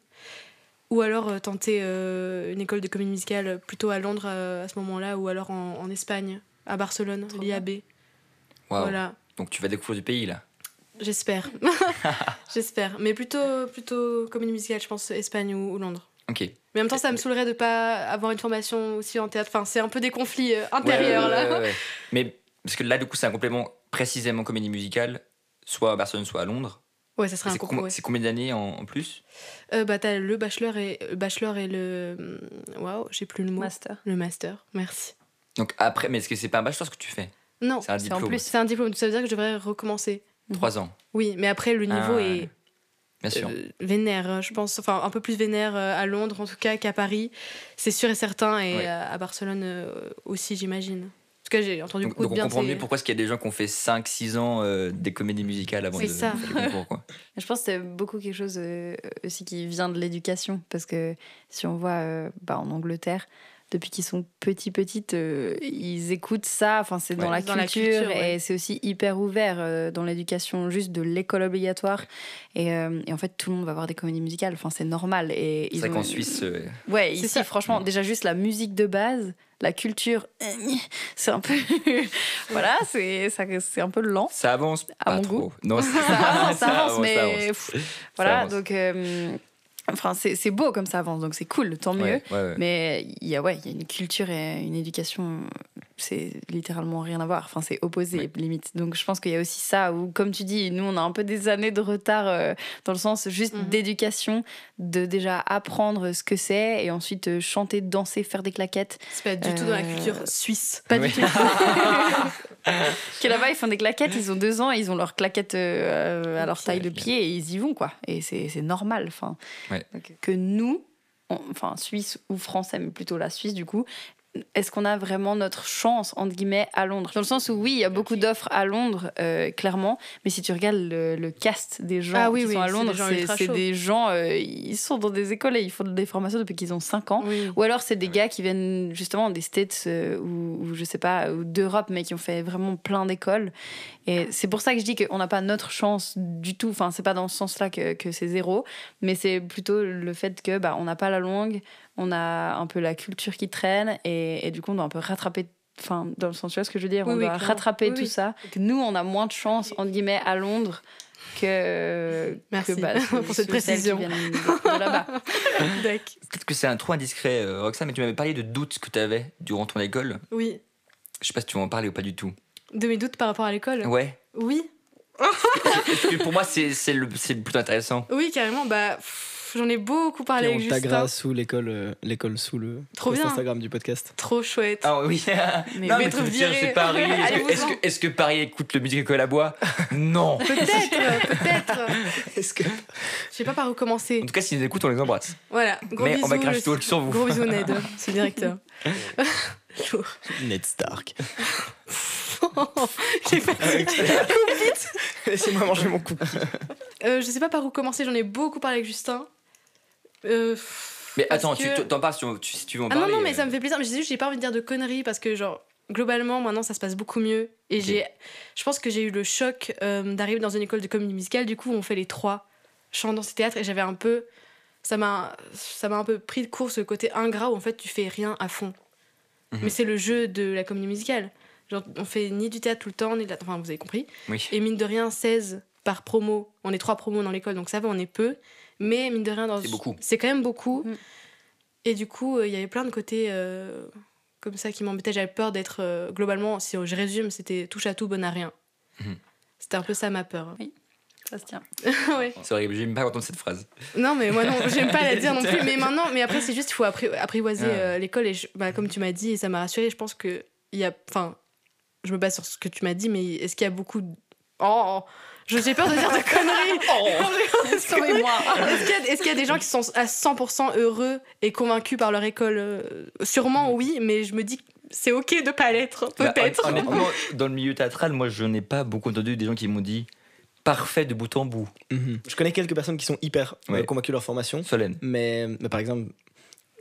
Ou alors euh, tenter euh, une école de comédie musicale plutôt à Londres euh, à ce moment-là, ou alors en, en Espagne, à Barcelone, l'IAB. Voilà. Donc tu vas découvrir du pays là. J'espère. J'espère. Mais plutôt, plutôt comédie musicale, je pense, Espagne ou, ou Londres. Ok. Mais en même temps, ça me saoulerait de pas avoir une formation aussi en théâtre. Enfin, c'est un peu des conflits intérieurs, Ouais, ouais, là. ouais, ouais. Mais parce que là, du coup, c'est un complément précisément comédie musicale, soit à Barcelone, soit à Londres. Ouais, ça serait un C'est concours. com- ouais. c'est combien d'années en, en plus? Euh, bah, t'as le bachelor et, le bachelor et le. hum, Waouh, j'ai plus le mot. master. Le master, merci. Donc après, mais est-ce que c'est pas un bachelor ce que tu fais? Non, C'est un en diplôme. plus. c'est un diplôme. Ça veut dire que je devrais recommencer. Trois ans, Oui, mais après, le niveau Ah, est bien sûr. euh, vénère, hein, je pense. Enfin, un peu plus vénère euh, à Londres, en tout cas, qu'à Paris. C'est sûr et certain. Et à, à Barcelone euh, aussi, j'imagine. Cas, j'ai entendu donc, beaucoup donc de on bien. comprend c'est- mieux pourquoi est-ce qu'il y a des gens qui ont fait 5-6 ans euh, des comédies musicales avant de ça. faire concours. Quoi. Je pense que c'est beaucoup quelque chose euh, aussi qui vient de l'éducation. Parce que si on voit euh, bah, en Angleterre, depuis qu'ils sont petits, petites, euh, ils écoutent ça. Enfin, c'est dans, la Dans la culture, ouais. et c'est aussi hyper ouvert euh, dans l'éducation juste de l'école obligatoire. Et, euh, et en fait, tout le monde va voir des comédies musicales. Enfin, c'est normal. Et C'est ils vrai ont- qu'en Suisse, euh, Ouais, C'est ici, ça. franchement, déjà juste la musique de base, la culture, c'est un peu. voilà, c'est ça- c'est un peu lent. ça avance À pas mon trop. goût. Non, Ça avance, ça avance, ça mais. avance. pff, Ça voilà, avance. donc. euh, Enfin, c'est c'est beau comme ça avance, donc c'est cool, tant mieux. Ouais, ouais, ouais. Mais il y a ouais, il y a une culture et une éducation, c'est littéralement rien à voir. Enfin, c'est opposé Ouais. limite. Donc je pense qu'il y a aussi ça où, comme tu dis, nous on a un peu des années de retard euh, dans le sens juste Mhm. d'éducation, de déjà apprendre ce que c'est et ensuite euh, chanter, danser, faire des claquettes. C'est pas du tout dans la Euh, culture suisse. Pas du tout. que là-bas ils font des claquettes, ils ont deux ans, ils ont leurs claquettes euh, à leur taille de pied et ils y vont quoi. Et c'est c'est normal. Enfin, Ouais. que nous, on- enfin Suisse ou français, mais plutôt la Suisse du coup. Est-ce qu'on a vraiment notre chance, entre guillemets, à Londres? Dans le sens où, oui, il y a beaucoup d'offres à Londres, euh, clairement, mais si tu regardes le, le cast des gens Ah oui, qui oui, sont à c'est Londres, des gens c'est des gens, euh, ils sont dans des écoles et ils font des formations depuis qu'ils ont 5 ans. Oui. Ou alors c'est des gars qui viennent justement des States euh, ou, ou je sais pas, ou d'Europe, mais qui ont fait vraiment plein d'écoles. Et c'est pour ça que je dis qu'on n'a pas notre chance du tout. Enfin, c'est pas dans ce sens-là que, que c'est zéro, mais c'est plutôt le fait que bah, on n'a pas la langue, on a un peu la culture qui traîne, et, et du coup on doit un peu rattraper. Enfin, dans le sens, tu vois ce que je veux dire Oui, On oui, doit clairement. rattraper Oui, tout oui. ça. Que nous, on a moins de chance, entre guillemets, à Londres que, Merci que bah, pour cette précision. de là-bas. Peut-être que c'est un trop indiscret, euh, Roxane, mais tu m'avais parlé de doutes que tu avais durant ton école. Oui. Je sais pas si tu vas en parler ou pas du tout. De mes doutes par rapport à l'école Ouais. Oui. Parce que pour moi, c'est c'est le- c'est plutôt intéressant. Oui, carrément. Bah, pff, j'en ai beaucoup parlé on avec Justin. taguera sous l'école, euh, l'école sous le Trop bien. Instagram du podcast. Trop chouette. Ah oui. Mais non, mais tu c'est Paris. Est-ce que- Allez-vous-en. Est-ce que, est-ce que Paris écoute le musique école à bois? Non. Peut-être, peut-être. Est-ce que Je sais pas par où commencer. En tout cas, s'ils nous écoutent, on les embrasse. Voilà. Gros Mais on va cracher le- tout sur vous. Gros bisous, Ned, ce directeur. Ned Stark J'ai pas- Laissez-moi manger mon coup. Euh, je sais pas par où commencer, j'en ai beaucoup parlé avec Justin. Euh, Mais Parce attends, tu que- tu- t'en parles si tu, si tu veux en Ah non, parler. non, mais euh, ça me fait plaisir. Mais juste, j'ai pas envie de dire de conneries parce que, genre, globalement, maintenant, ça se passe beaucoup mieux. Et j'ai. Je pense que j'ai eu le choc euh, d'arriver dans une école de comédie musicale. Du coup, on fait les trois chants, danse et théâtre. Et j'avais un peu. Ça m'a ça m'a un peu pris de court ce côté ingrat où en fait tu fais rien à fond. Mhm. Mais c'est le jeu de la comédie musicale. Genre, on fait ni du théâtre tout le temps, ni de la. Enfin, vous avez compris. Oui. Et mine de rien, 16 par promo. On est trois promos dans l'école, donc ça va, on est peu. Mais mine de rien, dans C'est beaucoup. C'est quand même beaucoup. Mm. Et du coup, euh, il y avait plein de côtés euh, comme ça qui m'embêtaient. J'avais peur d'être. euh, globalement, si je résume, c'était touche à tout, bon à rien. Mhm. C'était un peu ça ma peur. Ça se tient. ouais. C'est horrible, j'aime pas entendre cette phrase. Non, mais moi non, j'aime pas la dire non plus. Mais maintenant, mais après, c'est juste il faut appri- apprivoiser Ah. euh, l'école. Et je- bah, comme tu m'as dit, et ça m'a rassuré, je pense que il y a. Enfin, je me base sur ce que tu m'as dit, mais est-ce qu'il y a beaucoup de. Oh J'ai peur de dire de conneries. Sauvez-moi. Est-ce qu'il y, a- est-ce qu'il y a des gens qui sont à 100% heureux et convaincus par leur école? Euh, Sûrement oui, mais je me dis que c'est ok de pas l'être, Bah, peut-être. dans le milieu théâtral, moi, je n'ai pas beaucoup entendu des gens qui m'ont dit parfait de bout en bout. Mhm. Je connais quelques personnes qui sont hyper euh, Ouais. convaincues de leur formation, Solène. mais, mais par exemple,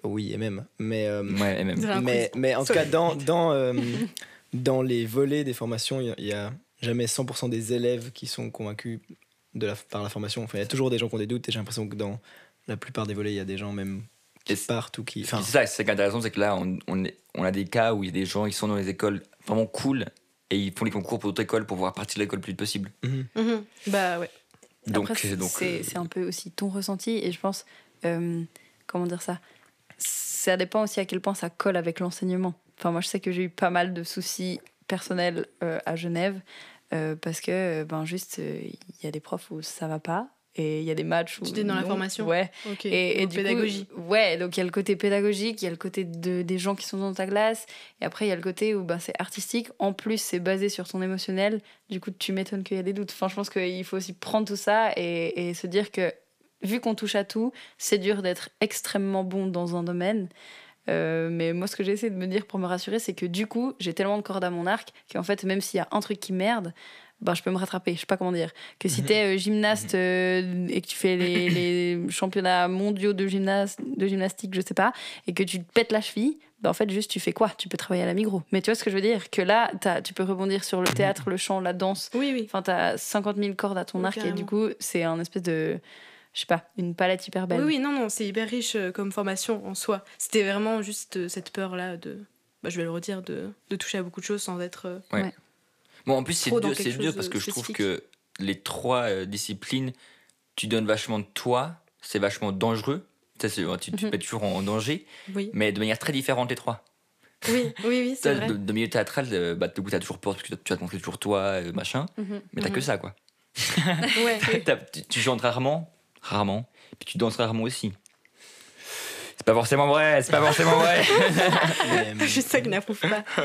oui, et même, mais, euh, Ouais, et même. Mais, mais en tout cas, dans, dans, euh, dans les volets des formations, il y a- il y, a jamais 100% des élèves qui sont convaincus de la, par la formation. Enfin, il y a toujours des gens qui ont des doutes, et j'ai l'impression que dans la plupart des volets, il y a des gens même qui partent ou qui. Enfin, c'est ça, c'est intéressant, c'est que là, on, on, est- on a des cas où il y a des gens qui sont dans les écoles vraiment cool et ils font les concours pour d'autres écoles pour pouvoir partir de l'école le plus vite possible. mhm. Mhm. Bah ouais. Donc, Après, c'est donc c'est- euh, c'est un peu aussi ton ressenti et je pense, euh, comment dire ça, ça dépend aussi à quel point ça colle avec l'enseignement. Enfin, moi, je sais que j'ai eu pas mal de soucis personnels euh, à Genève euh, parce que, euh, ben, juste, euh, il y a des profs où ça va pas et il y a des matchs où. Tu dis dans la formation Ouais. Ok. Et, et du pédagogie. Coup, ouais, donc il y a le côté pédagogique, il y a le côté de, des gens qui sont dans ta classe, et après il y a le côté où ben, c'est artistique. En plus, c'est basé sur ton émotionnel. Du coup, tu m'étonnes qu'il y a des doutes. Enfin, je pense qu'il faut aussi prendre tout ça et, et se dire que, vu qu'on touche à tout, c'est dur d'être extrêmement bon dans un domaine. Euh, mais moi, ce que j'essaie de me dire pour me rassurer, c'est que du coup, j'ai tellement de cordes à mon arc qu'en fait, même s'il y a un truc qui merde, ben, je peux me rattraper. Je sais pas comment dire. Que si t'es euh, gymnaste euh, et que tu fais les, les championnats mondiaux de, gymnas- de gymnastique, je sais pas, et que tu te pètes la cheville, ben, en fait, juste tu fais quoi? Tu peux travailler à la migro. Mais tu vois ce que je veux dire? Que là, t'as- tu peux rebondir sur le théâtre, le chant, la danse. Oui, oui. Enfin, t'as 50 000 cordes à ton Oui, arc et du coup, c'est un espèce de. Je sais pas, une palette hyper belle. Oui, oui, non, non, c'est hyper riche euh, comme formation en soi. C'était vraiment juste euh, cette peur-là de. Bah, je vais le redire, de, de toucher à beaucoup de choses sans être. euh, Bon, en plus, c'est dur, c'est dur parce que je trouve que les trois disciplines, tu donnes vachement de toi, c'est vachement dangereux. Ça, tu, tu te Mhm. mets toujours en, en danger, Oui, mais de manière très différente, les trois. oui, oui, oui, c'est vrai. de, de milieu théâtral, bah, du coup, t'as toujours peur parce que tu vas te montrer toujours toi, machin, Mhm. mais t'as que Mhm. ça, quoi. Ouais. Tu, tu chantes rarement, rarement, puis tu danses rarement aussi. C'est pas forcément vrai, c'est pas forcément vrai. Juste ça qui n'approuve pas.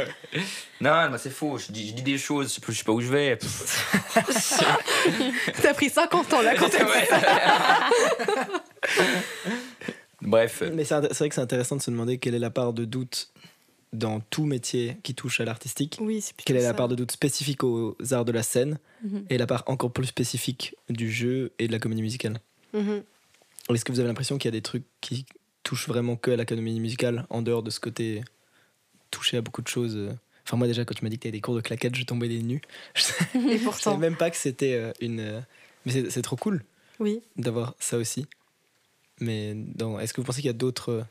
non, moi c'est faux, je dis, je dis des choses, je sais, je sais pas où je vais. T'as pris 50 ans là quand t'as Ouais. Bref, mais c'est vrai que c'est intéressant de se demander quelle est la part de doute dans tout métier qui touche à l'artistique. Oui, Quelle est la ça. part de doute spécifique aux arts de la scène Mhm. et la part encore plus spécifique du jeu et de la comédie musicale? Mhm. Est-ce que vous avez l'impression qu'il y a des trucs qui touchent vraiment que à la comédie musicale en dehors de ce côté touché à beaucoup de choses euh? Enfin, moi, déjà, quand tu m'as dit que tu des cours de claquettes, je tombais des nues. Je Et savais pourtant. même pas que c'était euh, une. euh, Mais c'est c'est trop cool Oui. d'avoir ça aussi. Mais est-ce que vous pensez qu'il y a d'autres euh,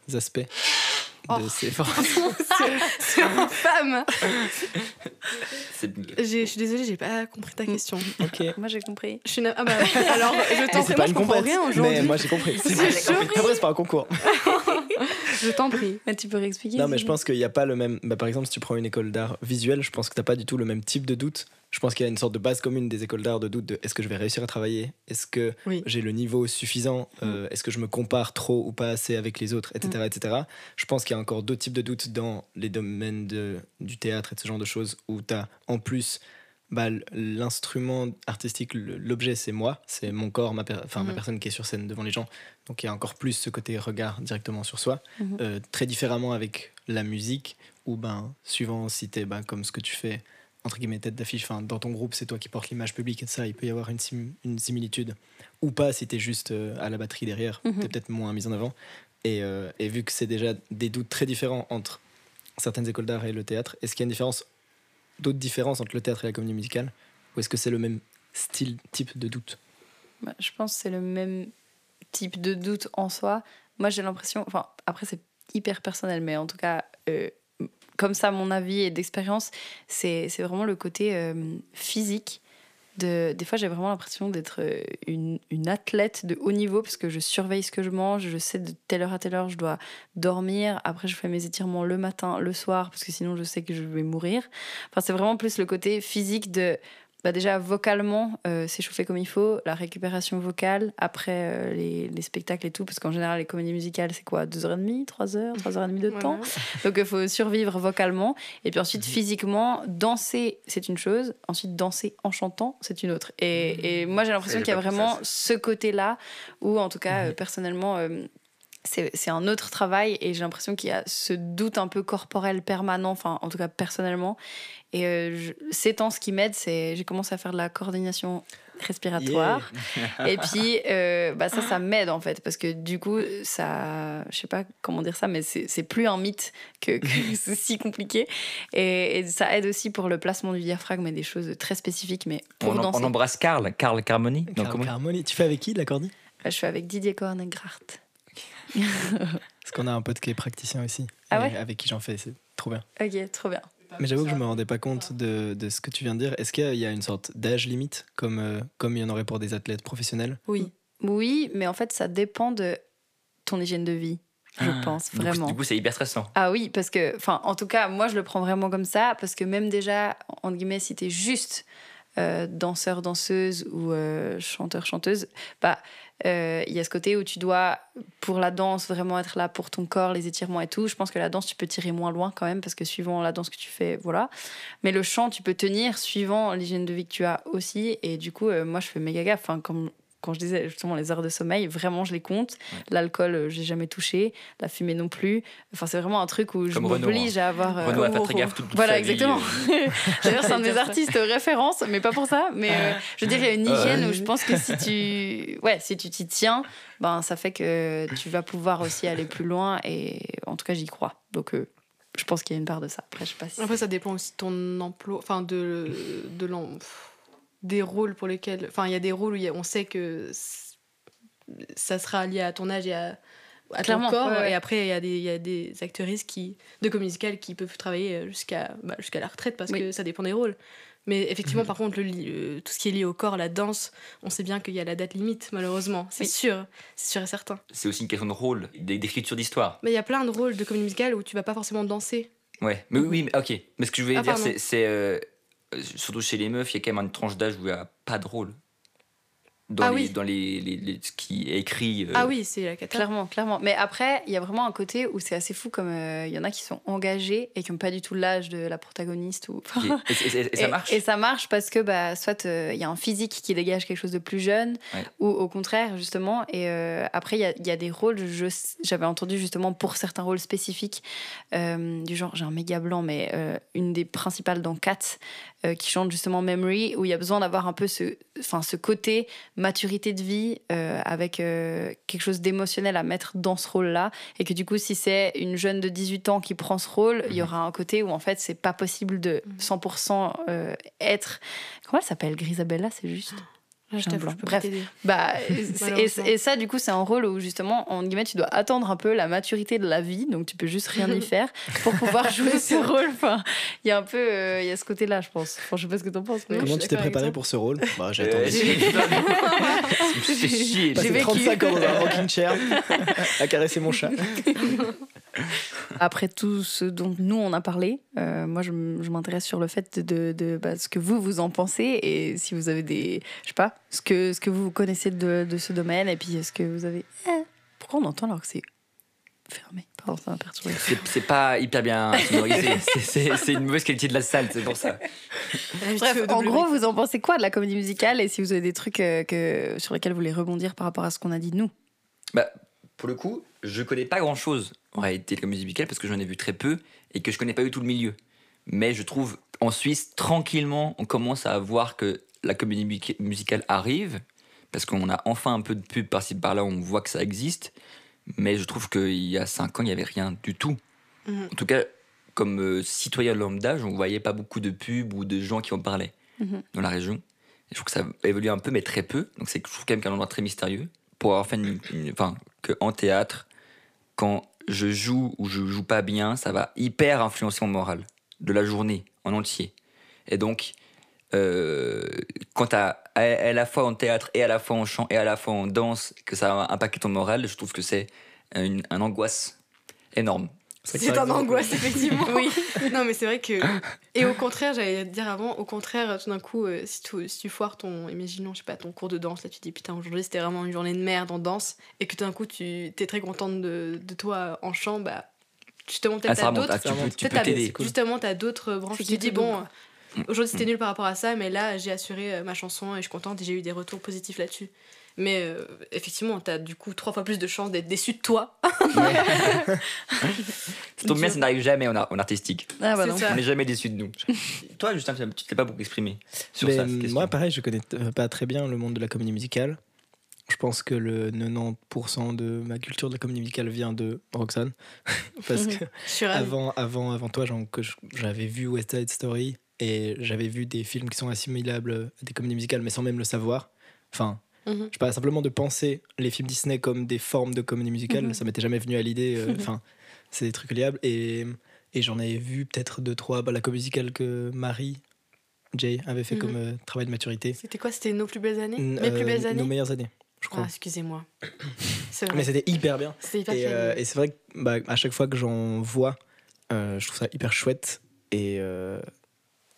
aspects de Oh. ces formations C'est une femme. c'est J'ai- Je suis désolée, j'ai pas compris ta question. Ok. Moi, j'ai compris. Je suis na- Ah bah, alors, je t'en Mais prie, c'est moi pas je une comprends compète, rien mais aujourd'hui. moi j'ai compris. C'est Après, c'est pas un concours. Je t'en prie. Mais tu peux réexpliquer Non, mais je pense qu'il n'y a pas le même. Bah, par exemple, si tu prends une école d'art visuel, je pense que tu n'as pas du tout le même type de doute. Je pense qu'il y a une sorte de base commune des écoles d'art de doute de est-ce que je vais réussir à travailler? Est-ce que Oui. j'ai le niveau suffisant? Euh, Est-ce que je me compare trop ou pas assez avec les autres? Etc. etc. Je pense qu'il y a encore d'autres types de doutes dans les domaines de, du théâtre et de ce genre de choses où tu as en plus. bah, l'instrument artistique, l'objet, c'est moi, c'est mon corps, ma, per- ma Mhm. personne qui est sur scène devant les gens. Donc il y a encore plus ce côté regard directement sur soi. Mhm. Euh, très différemment avec la musique, où ben, suivant si t'es ben, comme ce que tu fais, entre guillemets, tête d'affiche, dans ton groupe, c'est toi qui portes l'image publique et ça, il peut y avoir une, sim- une similitude. Ou pas si t'es juste euh, à la batterie derrière, Mhm. t'es peut-être moins mis en avant. Et, euh, et vu que c'est déjà des doutes très différents entre certaines écoles d'art et le théâtre, est-ce qu'il y a une différence, d'autres différences entre le théâtre et la comédie musicale? Ou est-ce que c'est le même style, type de doute? Bah, je pense que c'est le même type de doute en soi. Moi, j'ai l'impression, enfin, après, c'est hyper personnel, mais en tout cas, euh, comme ça, mon avis et d'expérience, c'est c'est vraiment le côté euh, physique. De, des fois, j'ai vraiment l'impression d'être euh, une, une athlète de haut niveau parce que je surveille ce que je mange, je sais de telle heure à telle heure je dois dormir. Après, je fais mes étirements le matin, le soir parce que sinon je sais que je vais mourir. Enfin, c'est vraiment plus le côté physique de bah déjà vocalement euh, s'échauffer comme il faut, la récupération vocale après euh, les, les spectacles et tout, parce qu'en général les comédies musicales c'est quoi 2h30, 3h, 3h30 de temps. Donc il faut survivre vocalement. Et puis ensuite physiquement, danser c'est une chose, ensuite danser en chantant c'est une autre. Et, et moi j'ai l'impression qu'il y a vraiment ça. ce côté-là, où en tout cas euh, personnellement... c'est un autre travail et j'ai l'impression qu'il y a ce doute un peu corporel permanent, enfin en tout cas personnellement. Et euh, je- ces temps, ce qui m'aide, c'est j'ai commencé à faire de la coordination respiratoire. Et puis euh, bah ça, ça m'aide en fait parce que du coup, ça, je sais pas comment dire ça, mais c'est plus un mythe que, que c'est si compliqué. Et, et ça aide aussi pour le placement du diaphragme et des choses très spécifiques, mais pour On, en- danser. on embrasse Karl, Karl Carmoni. Carl Carmoni. Tu fais avec qui de l'accordie Je suis avec Didier Cornegrart. Parce qu'on a un pote qui est praticien aussi. Ah ouais Avec qui j'en fais, c'est trop bien. Ok, trop bien. Mais j'avoue que je me rendais pas compte de, de ce que tu viens de dire. Est-ce qu'il y a une sorte d'âge limite, comme, euh, comme il y en aurait pour des athlètes professionnels? Oui. Oui, mais en fait, ça dépend de ton hygiène de vie, je Ah, pense, du coup, vraiment. Du coup, c'est hyper stressant. Ah oui, parce que, enfin, en tout cas, moi, je le prends vraiment comme ça, parce que même déjà, entre guillemets, si t'es juste euh, danseur, danseuse ou euh, chanteur, chanteuse, bah, euh, il y a ce côté où tu dois, pour la danse, vraiment être là pour ton corps, les étirements et tout. Je pense que la danse, tu peux tirer moins loin quand même, parce que suivant la danse que tu fais, voilà. Mais le chant, tu peux tenir suivant l'hygiène de vie que tu as aussi. Et du coup, euh, moi, je fais méga gaffe. Enfin, comme quand je disais justement les heures de sommeil, vraiment, je les compte. L'alcool, euh, j'ai jamais touché. La fumée non plus. Enfin, c'est vraiment un truc où je m'oblige à avoir. euh, Renaud a fait oh, très gaffe toute, toute voilà, exactement. euh. D'ailleurs, c'est un de mes Dire ça. artistes référence, mais pas pour ça. Mais euh, je veux dire, il y a une hygiène où je pense que si tu, ouais, si tu t'y tiens, ben ça fait que tu vas pouvoir aussi aller plus loin. Et en tout cas, j'y crois. Donc, euh, je pense qu'il y a une part de ça. Après, je sais pas si. Après, ça dépend aussi de ton emploi, enfin, de, de pff, des rôles pour lesquels. Enfin, il y a des rôles où a- on sait que ça sera lié à ton âge et à, à ton corps. ouais, ouais. Et après, il y, a des- il y a des actrices qui, de comédie musicale qui peuvent travailler jusqu'à bah, jusqu'à la retraite parce Oui. que ça dépend des rôles. Mais effectivement, par contre, le, euh, tout ce qui est lié au corps, la danse, on sait bien qu'il y a la date limite, malheureusement. C'est Oui. sûr, c'est sûr et certain. C'est aussi une question de rôle, d'écriture d'histoire. Mais il y a plein de rôles de comédie musicale où tu vas pas forcément danser. Ouais, mais oui, mais ok. Mais ce que je voulais Ah, dire, c'est, c'est, euh, euh, surtout chez les meufs, il y a quand même une tranche d'âge où il n'y a pas de rôle. Dans, Ah les, oui. dans les, les- les- ce qui est écrit. euh, Ah oui, c'est la cata. Clairement, clairement. Mais après, il y a vraiment un côté où c'est assez fou, comme euh, il y en a qui sont engagés et qui n'ont pas du tout l'âge de la protagoniste. Ou... et, et- et- et ça marche Et ça marche parce que bah, soit euh, il y a un physique qui dégage quelque chose de plus jeune, Ouais. ou au contraire, justement. Et euh, après, il y a, il y a des rôles, je- j'avais entendu justement pour certains rôles spécifiques, euh, du genre, j'ai un méga blanc, mais euh, une des principales dans Cat, euh, qui chante justement Memory, où il y a besoin d'avoir un peu ce, enfin, ce côté maturité de vie euh, avec euh, quelque chose d'émotionnel à mettre dans ce rôle-là. Et que du coup, si c'est une jeune de 18 ans qui prend ce rôle, il y aura un côté où en fait, c'est pas possible de 100% euh, être. Comment elle s'appelle Grisabella, c'est juste? Ah, je blanc. Bref. bah, et, et ça, du coup, c'est un rôle où justement, en guillemets, tu dois attendre un peu la maturité de la vie, donc tu peux juste rien y faire pour pouvoir jouer ce rôle. Enfin, il y a un peu, euh, il y a ce côté-là, je pense. Enfin, je sais pas ce que t'en penses. mais- Comment tu t'es préparé pour ce rôle? Bah, J'ai Euh, attendu. j'ai- vécu. 35 ans dans un rocking chair à caresser mon chat. Après tout ce dont nous on a parlé, euh, moi je, m'intéresse sur le fait de, de bah, ce que vous vous en pensez et si vous avez des, je sais pas, ce que ce que vous connaissez de, de ce domaine et puis est-ce que vous avez, Eh, pourquoi on entend alors que c'est fermé? Pardon, ça m'a perturbé. C'est, c'est pas hyper bien sonorisé. C'est, c'est- c'est une mauvaise qualité de la salle, c'est pour ça. Bref, en gros, vous en pensez quoi de la comédie musicale et si vous avez des trucs euh, que, sur lesquels vous voulez rebondir par rapport à ce qu'on a dit de nous? Bah, pour le coup, je connais pas grand chose en réalité de comédie musicale parce que j'en ai vu très peu et que je connais pas du tout le milieu. Mais je trouve en Suisse, tranquillement, on commence à voir que la comédie mu- musicale arrive parce qu'on a enfin un peu de pub par-ci par-là, on voit que ça existe. Mais je trouve qu'il y a 5 ans, il n'y avait rien du tout. Mhm. En tout cas, comme euh, citoyen lambda, je ne voyais pas beaucoup de pubs ou de gens qui en parlaient Mhm. dans la région. Et je trouve que ça a évolué un peu, mais très peu. Donc c'est je trouve quand même qu'un endroit très mystérieux. Pour avoir fait une, enfin, que en théâtre, quand je joue ou je joue pas bien, ça va hyper influencer mon moral de la journée en entier. Et donc, euh, quand tu à, à la fois en théâtre et à la fois en chant et à la fois en danse, que ça va impacter ton moral, je trouve que c'est une, un angoisse énorme. C'est un angoisse, effectivement. oui. Non, mais c'est vrai que. Et au contraire, j'allais te dire avant, au contraire, tout d'un coup, euh, si, tu, si tu foires ton. Imaginons, je sais pas, ton cours de danse, là, tu te dis putain, aujourd'hui c'était vraiment une journée de merde en danse, et que tout d'un coup, tu es très contente de, de toi en chant, bah. Justement, Ah, peut-être t'as remonte. d'autres. Ah, tu peux, tu peut-être peux t'as- t'aider. Justement, t'as d'autres branches. Tu te dis, bon, aujourd'hui c'était nul par rapport à ça, mais là, j'ai assuré euh, ma chanson et je suis contente et j'ai eu des retours positifs là-dessus. Mais euh, effectivement, t'as du coup trois fois plus de chances d'être déçu de toi. Ça tombe bien, ça n'arrive jamais en, art- en artistique. Ah bah non. ça. On n'est jamais déçu de nous. Toi, Justin, tu t'es pas beaucoup exprimé sur Mais, ça. moi, pareil, je connais pas très bien le monde de la comédie musicale. Je pense que le 90% de ma culture de la comédie musicale vient de Roxane. Parce que suis ravie. avant, avant, avant toi, que j'avais vu West Side Story et j'avais vu des films qui sont assimilables à des comédies musicales, mais sans même le savoir. Enfin, Mhm. je pas, simplement de penser les films Disney comme des formes de comédie musicale, Mhm. ça m'était jamais venu à l'idée. euh, Enfin, c'est des trucs liables. Et, et j'en avais vu peut-être deux, trois. Bah, la comédie musicale que Marie, Jay, avait fait Mhm. comme euh, travail de maturité. C'était quoi? C'était nos plus belles années? N- Mes plus euh, belles années? Nos meilleures années, je Ah, crois. excusez-moi. C'est vrai. Mais c'était hyper bien. Hyper Et, euh, c'est vrai que bah, à chaque fois que j'en vois, je trouve ça hyper chouette et,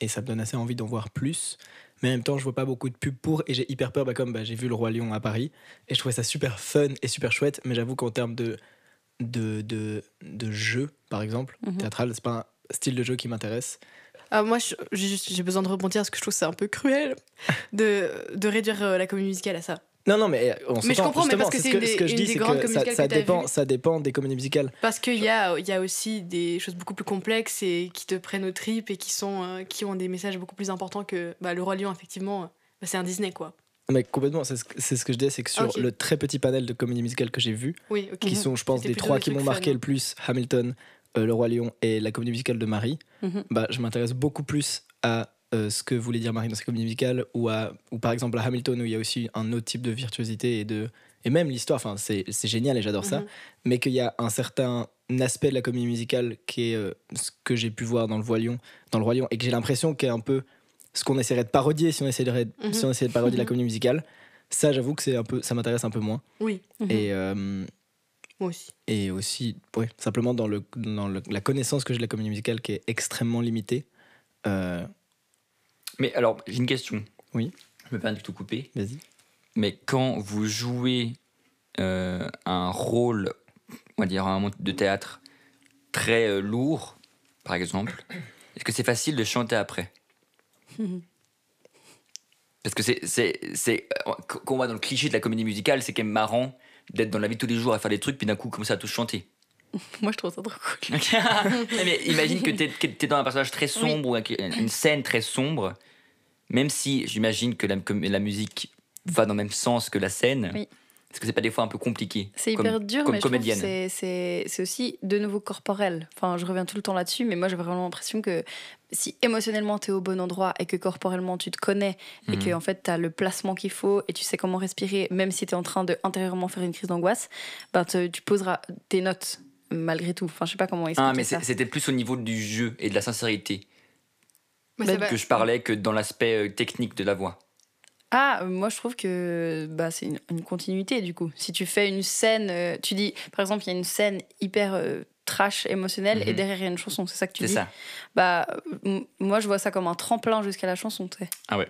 et ça me donne assez envie d'en voir plus. Mais en même temps, je vois pas beaucoup de pubs pour et j'ai hyper peur, bah, comme bah, j'ai vu Le Roi Lion à Paris et je trouvais ça super fun et super chouette. Mais j'avoue qu'en termes de, de, de, de jeu, par exemple, Mhm. théâtral, c'est pas un style de jeu qui m'intéresse. Ah, moi, j'ai besoin de rebondir parce que je trouve que c'est un peu cruel de, de réduire euh, la comédie musicale à ça. Non, non, mais on Mais je comprends, mais parce que c'est ce une ce des- que je une dis, des c'est grandes que ça, ça que dépend, ça dépend des comédies musicales. Parce qu'il y a, y a aussi des choses beaucoup plus complexes et qui te prennent aux tripes et qui, sont, euh, qui ont des messages beaucoup plus importants que bah, Le Roi Lion, effectivement. euh, bah, c'est un Disney, quoi. Mais complètement, c'est ce, que- ce que je dis, c'est que sur le très petit panel de comédies musicales que j'ai vu, Oui, qui sont, je pense, plutôt trois qui m'ont marqué fun, le plus Hamilton, euh, Le Roi Lion et la comédie musicale de Marie. Mhm. Bah, je m'intéresse beaucoup plus à euh, ce que voulait dire Marie dans sa comédie musicale ou, à, ou par exemple à Hamilton où il y a aussi un autre type de virtuosité et, de, et même l'histoire. Enfin, c'est c'est génial et j'adore ça. Mhm. Mais qu'il y a un certain aspect de la comédie musicale qui est euh, ce que j'ai pu voir dans Le Roi Lion, dans le Roi Lion et que j'ai l'impression qu'est un peu ce qu'on essaierait de parodier si on essaierait, Mhm. si on essayait de parodier la Mhm. comédie musicale. Ça, j'avoue que c'est un peu, ça m'intéresse un peu moins. Oui. Et, euh, moi aussi. et aussi, ouais, simplement dans, le, dans le- la connaissance que j'ai de la comédie musicale qui est extrêmement limitée. Euh, Mais alors, j'ai une question. Oui. Je me permets de tout couper. Vas-y. Mais quand vous jouez euh, un rôle, on va dire un monde de théâtre très euh, lourd, par exemple, est-ce que c'est facile de chanter après? Parce que c'est, c'est, c'est, euh, quand on va dans le cliché de la comédie musicale, c'est quand même marrant d'être dans la vie de tous les jours à faire des trucs, puis d'un coup commencer à tous chanter. Moi, je trouve ça trop cool. Mais imagine que t'es, t'es dans un personnage très sombre ou une scène très sombre, même si j'imagine que la, que la musique va dans le même sens que la scène. Oui. Est-ce que c'est pas des fois un peu compliqué C'est hyper dur, comme mais comédienne. c'est- aussi de nouveau corporel. Enfin, je reviens tout le temps là-dessus, mais moi j'ai vraiment l'impression que si émotionnellement tu es au bon endroit et que corporellement tu te connais et Mhm. que en fait tu as le placement qu'il faut et tu sais comment respirer, même si tu es en train de intérieurement faire une crise d'angoisse, ben tu poseras tes notes malgré tout. Enfin, je sais pas comment expliquer Ah, mais ça. c'était plus au niveau du jeu et de la sincérité Mais Bah, va- que je parlais que dans l'aspect euh, technique de la voix. Ah, moi je trouve que bah, c'est une, une continuité du coup. Si tu fais une scène, euh, tu dis par exemple il y a une scène hyper euh, trash émotionnelle et Mhm. derrière il y a une chanson, c'est ça que tu C'est dis ça. Bah moi je vois ça comme un tremplin jusqu'à la chanson, tu sais. Ah ouais,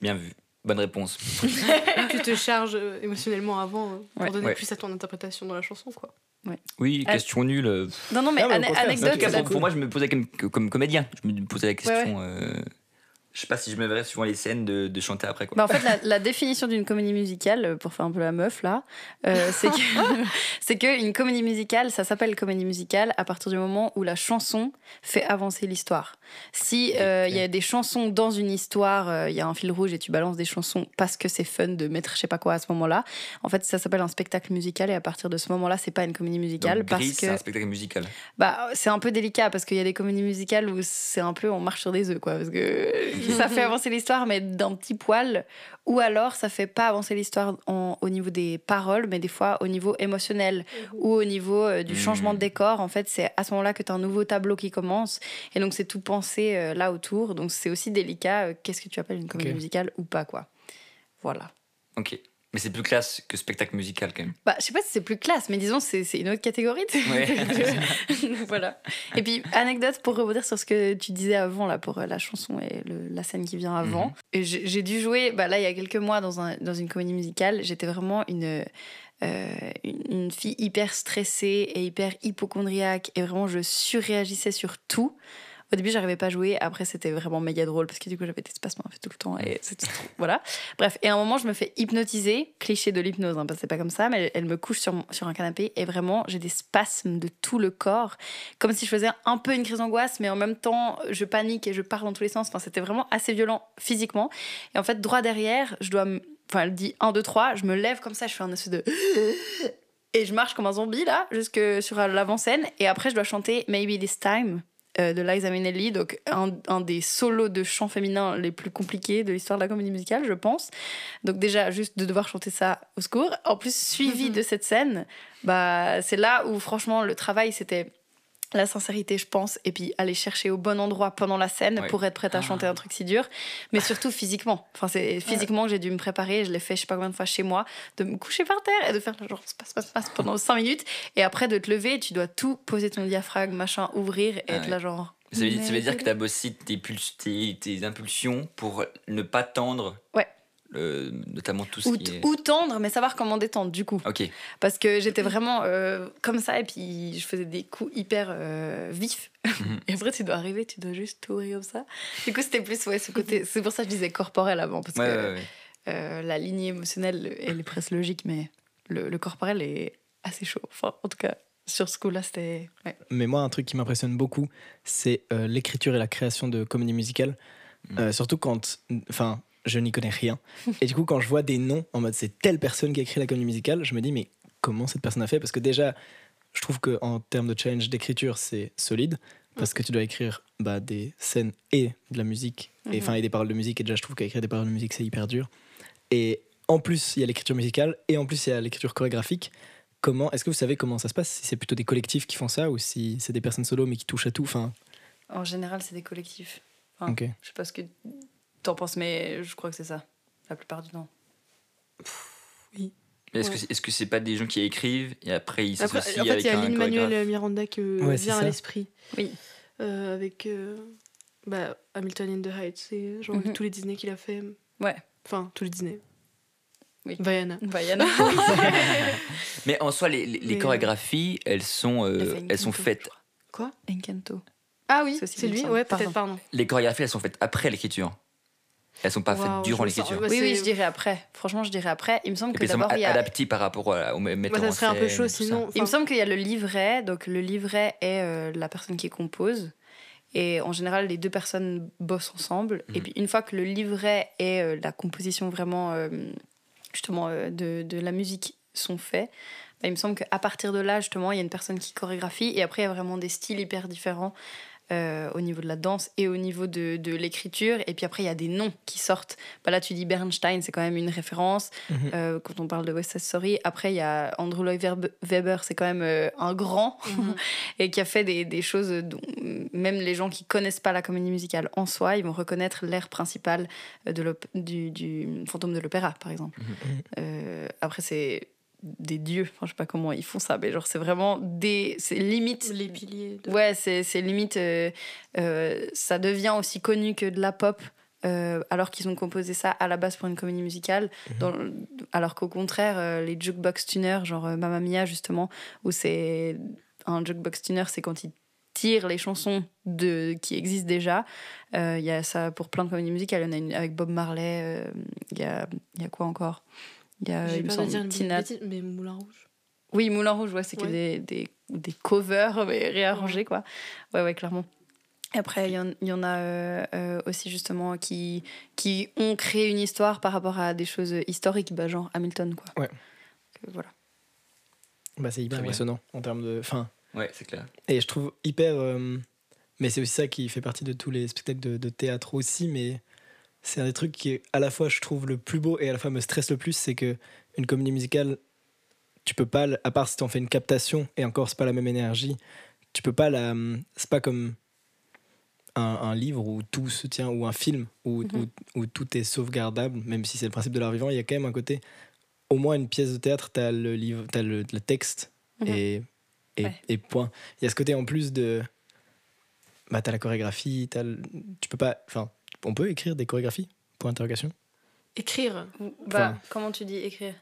bien vu. Bonne réponse. tu te charges émotionnellement avant euh, pour Ouais. donner Ouais. plus à ton interprétation dans la chanson, quoi. Oui, Ah. question nulle. euh, Non non mais anecdote tout cas, c'est pour, pour moi, je me posais comme, comme comédien. Je me posais la question. euh, je sais pas si je me verrais suivant les scènes de, de chanter après quoi. Bah, en fait, la, la définition d'une comédie musicale, euh, pour faire un peu la meuf là, euh, c'est que c'est qu'une comédie musicale, ça s'appelle comédie musicale à partir du moment où la chanson fait avancer l'histoire. Si euh, il y a des chansons dans une histoire, euh, il y a un fil rouge et tu balances des chansons parce que c'est fun de mettre je sais pas quoi à ce moment-là, en fait, ça s'appelle un spectacle musical et à partir de ce moment-là, c'est pas une comédie musicale Donc, parce que un spectacle musical. bah, c'est un peu délicat parce qu'il y a des comédies musicales où c'est un peu on marche sur des œufs, quoi. Parce que ça fait avancer l'histoire, mais d'un petit poil. Ou alors ça fait pas avancer l'histoire au niveau des paroles, mais des fois au niveau émotionnel ou au niveau euh, du Mhm. changement de décor. En fait, c'est à ce moment-là que tu as un nouveau tableau qui commence. Et donc, c'est tout pensé euh, là autour. Donc, c'est aussi délicat. euh, Qu'est-ce que tu appelles une comédie musicale ou pas, quoi. Voilà. Ok. Mais c'est plus classe que spectacle musical quand même. Bah, je sais pas si c'est plus classe, mais disons, c'est une autre catégorie. Ouais. voilà. Et puis, anecdote pour rebondir sur ce que tu disais avant, là, pour euh, la chanson et le- la scène qui vient avant. Mhm. J'ai dû jouer, bah, là, il y a quelques mois, dans, un, dans une comédie musicale. J'étais vraiment une, euh, une, une fille hyper stressée et hyper hypochondriaque. Et vraiment, je surréagissais sur tout. Au début, j'arrivais pas à jouer. Après, c'était vraiment méga drôle parce que du coup, j'avais des spasmes en fait tout le temps. Et c'était trop- Voilà. Bref. Et à un moment, je me fais hypnotiser. Cliché de l'hypnose, hein, parce que c'est pas comme ça. Mais elle me couche sur, mon- sur un canapé. Et vraiment, j'ai des spasmes de tout le corps. Comme si je faisais un peu une crise d'angoisse. Mais en même temps, je panique et je pars dans tous les sens. Enfin, c'était vraiment assez violent physiquement. Et en fait, droit derrière, je dois. Enfin, elle dit 1, 2, 3. Je me lève comme ça. Je fais un espèce de. Et je marche comme un zombie là, jusque sur l'avant-scène. Et après, je dois chanter Maybe This Time euh, de Liza Minnelli, donc un, un des solos de chant féminin les plus compliqués de l'histoire de la comédie musicale, je pense. Donc déjà, juste de devoir chanter ça au secours. En plus, suivi de cette scène, bah, c'est là où franchement le travail, c'était la sincérité, je pense, et puis aller chercher au bon endroit pendant la scène Ouais. pour être prête à chanter un truc si dur, mais surtout physiquement. Enfin, c'est physiquement que j'ai dû me préparer. Je l'ai fait, je sais pas combien de fois chez moi, de me coucher par terre et de faire genre passe, passe, passe pendant 5 minutes, et après de te lever, tu dois tout poser ton diaphragme, machin, ouvrir, et Ah être ouais. là genre. Ça veut, ça veut dire que tu as bossé tes, puls- tes, tes impulsions pour ne pas tendre. Ouais. Euh, notamment tout ce Ou, qui est. ou tendre, mais savoir comment détendre du coup. Ok. Parce que j'étais vraiment euh, comme ça, et puis je faisais des coups hyper euh, vifs. Mhm. et après, tu dois arriver, tu dois juste t'ouvrir comme ça. Du coup, c'était plus, ouais, ce côté. C'est pour ça que je disais corporel avant, parce Ouais, que ouais, ouais. euh, la lignée émotionnelle, elle est presque logique, mais le, le corporel est assez chaud. Enfin, en tout cas, sur ce coup-là, c'était. Ouais. Mais moi, un truc qui m'impressionne beaucoup, c'est euh, l'écriture et la création de comédies musicales. Mm. Euh, surtout quand. Enfin, je n'y connais rien. Et du coup, quand je vois des noms en mode c'est telle personne qui a écrit la comédie musicale, je me dis, mais comment cette personne a fait? Parce que déjà, je trouve qu'en termes de challenge d'écriture, c'est solide. Parce que tu dois écrire bah, des scènes et de la musique, et, enfin, et des paroles de musique. Et déjà, je trouve qu'écrire des paroles de musique, c'est hyper dur. Et en plus, il y a l'écriture musicale, et en plus, il y a l'écriture chorégraphique. Comment Est-ce que vous savez comment ça se passe? Si c'est plutôt des collectifs qui font ça ou si c'est des personnes solo mais qui touchent à tout? Enfin, En général, c'est des collectifs. Enfin. Je sais pas ce que t'en penses, mais je crois que c'est ça, la plupart du temps. Oui. Mais Est-ce Ouais. que c'est- est-ce que c'est pas des gens qui écrivent et après ils Après, s'associent en fait, avec il y a Lin-Manuel chorégraphe Miranda qui me Ouais, vient à l'esprit. Oui. Euh, avec euh, bah, Hamilton in the Heights, c'est genre Mhm. tous les Disney qu'il a fait. Ouais. Enfin, tous les Disney. Oui. Vaiana. Vaiana. Mais en soi, les, les- chorégraphies, elles sont, euh, elles sont canto, faites. Quoi? Encanto. Ah oui, c'est lui. Ouais, Pardon. peut-être, pardon. Les chorégraphies, elles sont faites après l'écriture. Elles sont pas faites durant l'écriture. oui, oui, je dirais après. Franchement, je dirais après. Il me semble Et que d'abord, il y a. adaptées par rapport à- au metteur Bah, ça en un peu chaud sinon. Il me semble qu'il y a le livret. Donc, le livret est euh, la personne qui compose. Et en général, les deux personnes bossent ensemble. Et Mhm. puis, une fois que le livret et euh, la composition vraiment, euh, justement, euh, de, de la musique sont faits, bah, il me semble qu'à partir de là, justement, il y a une personne qui chorégraphie. Et après, il y a vraiment des styles hyper différents euh, au niveau de la danse et au niveau de, de l'écriture. Et puis après, il y a des noms qui sortent. Bah, là, tu dis Bernstein, c'est quand même une référence. Mhm. Euh, quand on parle de West Side Story. Après, il y a Andrew Lloyd Web- Webber, c'est quand même euh, un grand Mhm. et qui a fait des, des choses dont même les gens qui connaissent pas la comédie musicale en soi, ils vont reconnaître l'air principal de du, du fantôme de l'opéra, par exemple. Mhm. Euh, après, c'est des dieux. Enfin, je sais pas comment ils font ça, mais genre, c'est vraiment des. C'est limite. les piliers. De... Ouais, c'est c'est limite. euh, euh, ça devient aussi connu que de la pop. euh, alors qu'ils ont composé ça à la base pour une comédie musicale, dans le- alors qu'au contraire, euh, les jukebox tuners, genre euh, Mamma Mia justement, où c'est un jukebox tuner, c'est quand il tire les chansons de, qui existent déjà. Euh, Il y a ça pour plein de comédies musicales. Il y en a une avec Bob Marley. euh, Il y, a, il y a quoi encore? Il y a, il me semble, dire Tina- mais Moulin Rouge. Oui, Moulin Rouge, ouais, c'est que Ouais. des, des, des covers mais réarrangés, quoi. Ouais, ouais, clairement. Et Après, il y, en- il y en a euh, euh, aussi justement qui, qui ont créé une histoire par rapport à des choses historiques, bah, genre Hamilton, quoi. Ouais. Que voilà. Bah, c'est hyper bien. impressionnant en termes de. Enfin, Ouais, c'est clair. et je trouve hyper. euh, Mais c'est aussi ça qui fait partie de tous les spectacles de, de théâtre aussi. Mais c'est un des trucs qui, à la fois, je trouve le plus beau et à la fois me stresse le plus. C'est que une comédie musicale, tu peux pas, à part si t'en fais une captation, et encore, c'est pas la même énergie, tu peux pas la. C'est pas comme un, un livre où tout se tient, ou un film où, Mhm. où, où tout est sauvegardable, même si c'est le principe de l'art vivant, il y a quand même un côté. Au moins, une pièce de théâtre, t'as le livre, t'as le, le texte, Mhm. et, et, Ouais. et point. Il y a ce côté en plus de. Bah, t'as la chorégraphie, t'as le- tu peux pas. Enfin, on peut écrire des chorégraphies Point d'interrogation. Écrire. Bah, Enfin- comment tu dis écrire?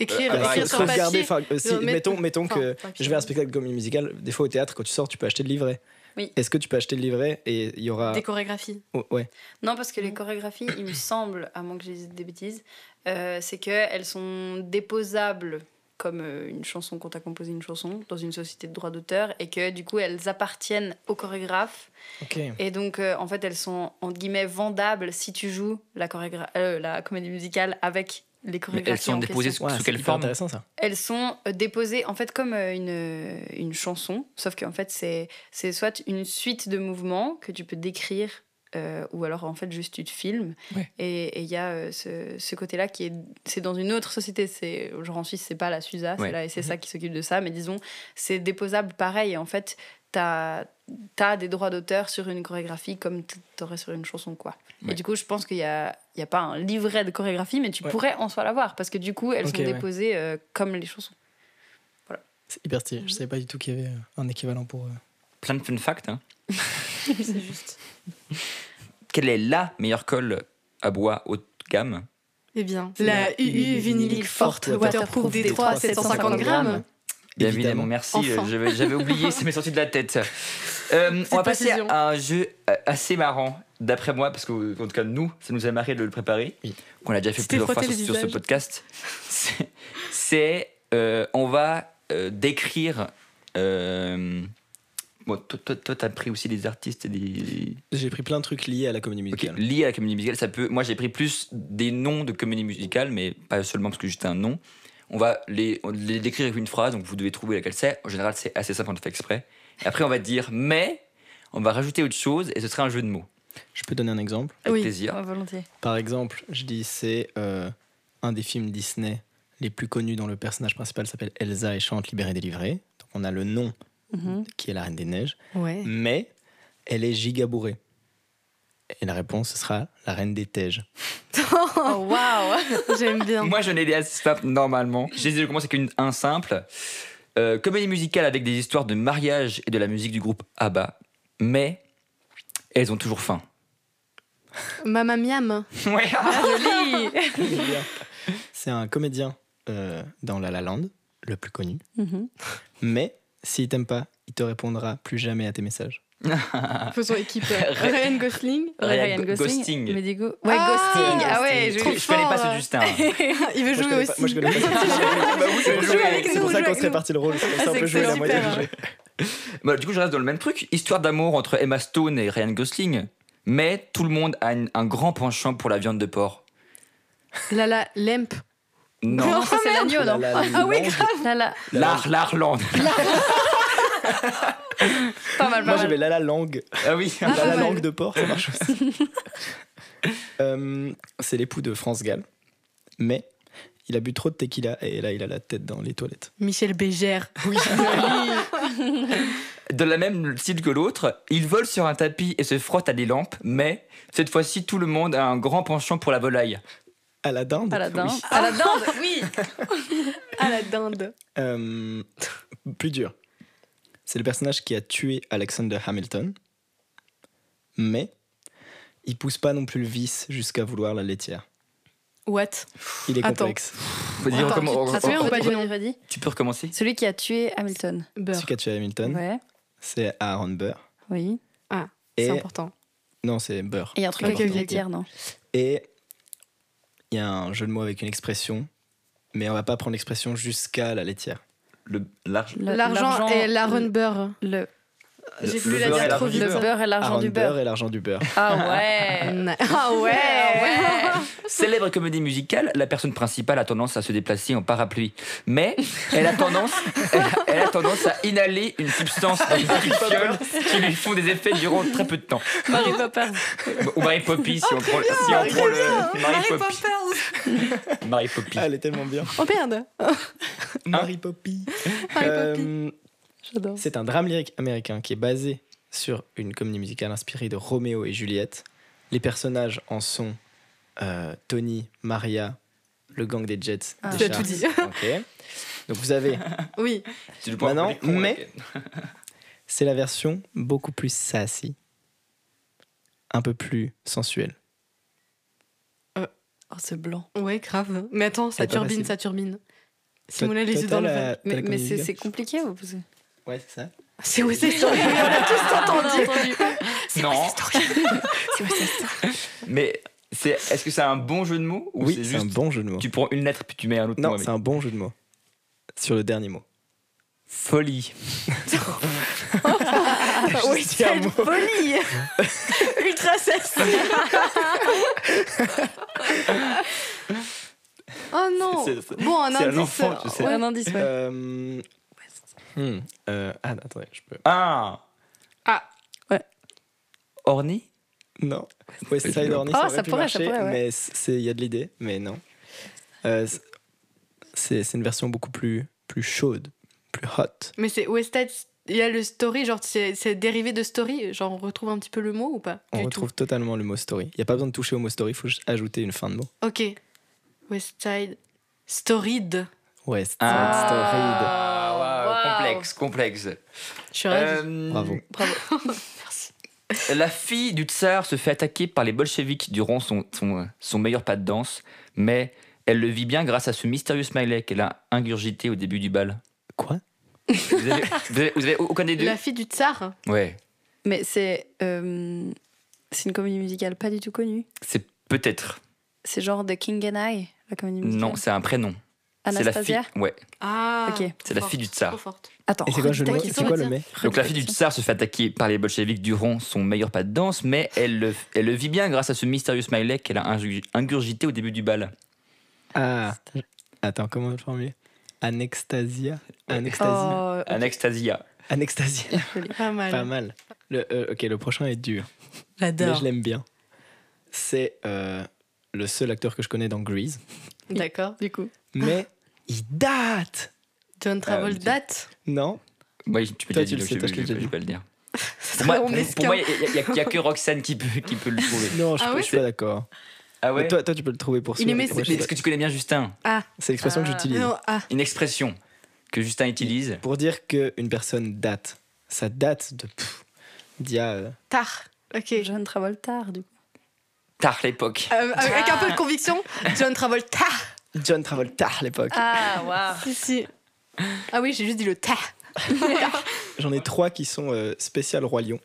Écrire, Euh, Alors, écrire sur sauvegarder, papier. euh, si- mettons, mettons que papier. je vais à un spectacle de comédie musicale. Des fois au théâtre, quand tu sors, tu peux acheter le livret. Oui. Est-ce que tu peux acheter le livret et il y aura. Des chorégraphies. Oh, ouais. Non, parce que les chorégraphies, il me semble, à moins que je dise des bêtises, euh, c'est qu'elles sont déposables comme euh, une chanson quand tu as composé une chanson dans une société de droit d'auteur et que du coup elles appartiennent au chorégraphe Ok. et donc euh, en fait elles sont entre guillemets vendables si tu joues la, chorégra- euh, la comédie musicale avec les Mais chorégraphies elles sont en déposées question. Ouais, sous quelle forme intéressant ça. Elles sont euh, déposées en fait comme euh, une, une chanson, sauf qu'en fait c'est c'est soit une suite de mouvements que tu peux décrire euh, ou alors en fait juste tu te filmes. Ouais. Et il y a euh, ce, ce côté-là qui est c'est dans une autre société. C'est genre en Suisse c'est pas la SUSA, Ouais. c'est la SSA qui s'occupe de ça, mais disons c'est déposable pareil. Et en fait t'as as des droits d'auteur sur une chorégraphie comme t'aurais sur une chanson quoi. Ouais. Et du coup je pense qu'il y a il y a pas un livret de chorégraphie, mais tu Ouais. pourrais en soi l'avoir parce que du coup elles Ok, sont ouais. déposées euh, comme les chansons. C'est hyper stylé. Je savais pas du tout qu'il y avait euh, un équivalent pour. euh, Plein de fun facts. hein. C'est juste. Quelle est la meilleure colle à bois haut de gamme? Eh bien, la la UU vinylique forte waterproof D3 750 grammes. Bien évidemment, merci. Enfin. j'avais- oublié, ça m'est sorti de la tête. Euh, on va passer à un jeu assez marrant, d'après moi, parce qu'en tout cas, nous, ça nous a marré de le préparer. Oui. Qu'on a déjà fait plusieurs fois sur, ce podcast. C'est- C'est. euh, on va euh, décrire. Euh, bon, toi, toi, toi, t'as pris aussi des artistes et des. J'ai pris plein de trucs liés à la comédie musicale. liés à la comédie musicale, ça peut. Moi, j'ai pris plus des noms de comédie musicale, mais pas seulement parce que juste un nom. On va les, on les décrire avec une phrase, donc vous devez trouver laquelle c'est. En général, c'est assez simple, on le fait exprès. Et après, on va dire mais, on va rajouter autre chose, et ce sera un jeu de mots. Je peux donner un exemple. Avec Oui. plaisir. Ouais, volontiers. Par exemple, je dis c'est euh, un des films Disney les plus connus dont le personnage principal s'appelle Elsa et chante Libérée délivrée. Donc on a le nom Mhm. qui est la Reine des Neiges, Ouais. mais elle est giga bourrée. Et la réponse ce sera la Reine des Teiges. Oh waouh J'aime bien. Moi, je n'ai des assez simples normalement. J'ai dit, je commence avec une, un simple. Euh, comédie musicale avec des histoires de mariage et de la musique du groupe ABBA. Mais elles ont toujours faim. Mamma Miam. Ouais. Joli C'est un comédien euh, dans La La Land, le plus connu. Mhm. Mais s'il t'aime pas, il te répondra plus jamais à tes messages. Faisons équipe. Ryan- Gosling. Ryan Ryan Gosling. Ghosting. Mais du coup, ouais, Ah, Ghosting. Ah ouais, Je, je Trop je connais pas ce Justin. Il veut Moi, jouer connais aussi. pas- moi, je connais pas. Bah je jouer avec C'est pour ça qu'on nous. parti le rôle. C'est pour ça on peut jouer la moitié du super. jeu. Bah, du coup, je reste dans le même truc. Histoire d'amour entre Emma Stone et Ryan Gosling. Mais tout le monde a un grand penchant pour la viande de porc. Lala Lemp. Non. Non, ça c'est l'agneau, La non La Ah oui, grave. L'art, l'Arlande. pas mal, Moi pas j'avais mal. la la langue. Ah oui. La la langue de porc, ça marche aussi. Euh, c'est l'époux de France Gall. Mais il a bu trop de tequila et là il a la tête dans les toilettes. Michel Bégère. Oui. De la même style que l'autre, il vole sur un tapis et se frotte à des lampes, mais cette fois-ci, tout le monde a un grand penchant pour la volaille. À la dinde. À la dinde. Oui. À la dinde, oui. À la dinde. Euh, plus dur. C'est le personnage qui a tué Alexander Hamilton. Mais il pousse pas non plus le vice jusqu'à vouloir la laitière. What? Il est Attends. complexe. Vas-y, Attends, recomm- tu- re- attends, dire non. redis. tu peux recommencer Celui qui a tué Hamilton. Beurre. Celui qui a tué Hamilton, Ouais. c'est Aaron Burr. Oui. Et C'est important. non, c'est Burr. Et il y a un truc Ok, avec ok, la laitière, non? Et il y a un jeu de mots avec une expression, mais on va pas prendre l'expression jusqu'à la laitière. Le large. Le- L'argent et l'Aaron Beurre. Le, J'ai le la dire l'argent trop du vite. le beurre et l'argent du beurre. et l'argent du beurre. Ah ouais Ah ouais, Célèbre comédie musicale, la personne principale a tendance à se déplacer en parapluie. Mais elle a tendance, elle a, elle a tendance à inhaler une substance dans une petite fiole qui lui font des effets durant très peu de temps. Mary Poppins. Ou Mary Poppy, si on prend, si on prend le. Mary Poppy. Mary Poppy. Ah, elle est tellement bien. Oh merde Mary Poppy. Mary Euh, J'adore. c'est un drame lyrique américain qui est basé sur une comédie musicale inspirée de Roméo et Juliette. Les personnages en sont euh, Tony, Maria, le gang des Jets. Ah. des Tu as tout dit. Ok. Donc vous avez, Oui. C'est le point Maintenant, mais- c'est la version beaucoup plus sassy, un peu plus sensuelle. Oh, c'est blanc. Ouais, grave. Mais attends, ça turbine, ça turbine. Toi- Simon a les yeux dans le la- Mais, c'est compliqué ou Ouais, c'est ça. C'est West Side Story. On a tous entendu. Non, C'est West Side Story. mais c'est, est-ce que c'est un bon jeu de mots ou Oui, c'est c'est un juste bon jeu de mots. tu prends une lettre puis tu mets un autre mot Non, avec c'est un bon jeu de mots. Sur le dernier mot. Folie. Oui, un c'est mot. folie. Ultra sexy. oh non. C'est- c'est- Bon, un c'est un indice. enfant, tu sais. Ouais. Un indice, ouais. Euh, hmm, euh, ah, attendez, je peux. Ah. Ah. Ouais. Orny? Non. West Side Orny, Ah, ça, aurait ça pu pourrait, ça marcher, pourrait, ouais. mais c'est- il y a de l'idée, mais non. Euh, c'est c'est une version beaucoup plus, plus chaude, plus hot. Mais c'est West Side. Il y a le story, genre c'est c'est dérivé de story. Genre on retrouve un petit peu le mot ou pas On Du retrouve totalement le mot story. Il n'y a pas besoin de toucher au mot story, il faut juste ajouter une fin de mot. Ok. West Side. Storied. West Side Ah, waouh, Wow. complexe, complexe. Je suis ravie. Euh, Bravo. La fille du tsar se fait attaquer par les bolcheviks durant son, son, son meilleur pas de danse, mais elle le vit bien grâce à ce mystérieux smiley qu'elle a ingurgité au début du bal. Quoi? Vous avez, vous avez- vous avez aucun des deux? La fille du tsar? Ouais, Mais c'est euh, c'est une comédie musicale pas du tout connue? c'est peut-être. C'est genre The King and I, la comédie musicale? Non, c'est un prénom. C'est la fille. Anastasia. Ouais. Ah. Ok. C'est la fille du tsar. trop forte. Attends. Et c'est quoi, le redis ta C'est quoi le mais Donc la fille du tsar se fait attaquer par les bolcheviks durant son meilleur pas de danse, mais elle le, elle le vit bien grâce à ce mystérieux smiley qu'elle a ingu- ingurgité au début du bal. Ah, attends, comment le formuler Anextasia Anextasie Oh, Anastasia. Anextasia. Pas mal. Pas mal. Le, euh, ok, le prochain est dur, mais J'adore. je l'aime bien. C'est euh, le seul acteur que je connais dans Grease, D'accord. du coup. Mais il date John Travolta Euh, date. Non Oui, tu peux Toi, le tu dire, le je, sais, toi, je- je l'ai je- déjà je dit. vais le dire. Ça Pour moi, pour, moi, il n'y a, que Roxane qui peut, qui peut le trouver. Non, je, Ah peux- ouais je suis pas d'accord. Ah Mais Toi, toi, tu peux le trouver pour Il Moi, ses- je sais Est-ce pas. que tu connais bien Justin? C'est l'expression que Ah. j'utilise. Non, ah. Une expression que Justin utilise. Pour dire qu'une personne date. Ça date de. pff, d'il y a. euh, Tard. Ok. John Travolta, du coup. Tard l'époque. Euh, avec un peu de conviction, John Travolta. John Travolta à l'époque. Ah, waouh. Si, si. Ah oui, j'ai juste dit le ta. J'en ai trois qui sont euh, spécial Roi Lion.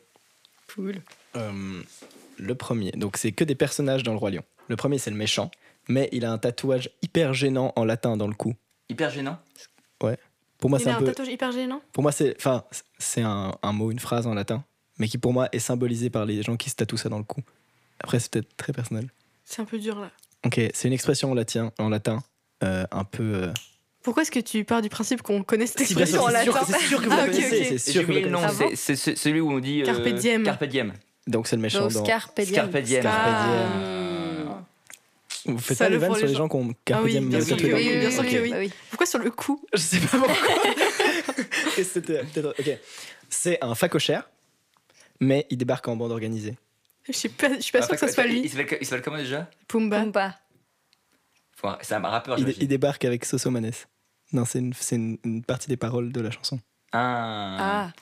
Cool. Euh, le premier, donc c'est que des personnages dans le Roi Lion. Le premier, c'est le méchant, mais il a un tatouage hyper gênant en latin dans le cou. Hyper gênant? Pour moi, Il c'est a un un peu. tatouage hyper gênant? Pour moi, c'est. Enfin, c'est un, un mot, une phrase en latin, mais qui pour moi est symbolisé par les gens qui se tatouent ça dans le cou. Après, c'est peut-être très personnel. C'est un peu dur là. Ok, c'est une expression en latin, en latin euh, un peu. euh, Pourquoi est-ce que tu pars du principe qu'on connaît cette expression en latin c'est sûr que vous Ah, la ok, connaissez. C'est sûr que vous nom. connaissez. c'est- celui où on dit. euh, Carpe diem. Carpe diem. Donc c'est le méchant Donc, dans. Carpe Diem. Carpe diem. Ah. Vous faites Ça pas le vannes sur les gens qui ont Ah carpe oui, diem bien sûr que oui, bien sûr Ok. que oui. Bah oui. Pourquoi sur le coup Je sais pas pourquoi. Et c'était peut-être. Ok. C'est un facochère, mais il débarque en bande organisée. Je suis pas, je suis pas sûre que ce soit lui. il s'appelle comment déjà? Pumba. Pumba. C'est un rappeur, Il, il débarque avec Soso Manes. Non, c'est une, c'est une, une partie des paroles de la chanson. Ah. Ah.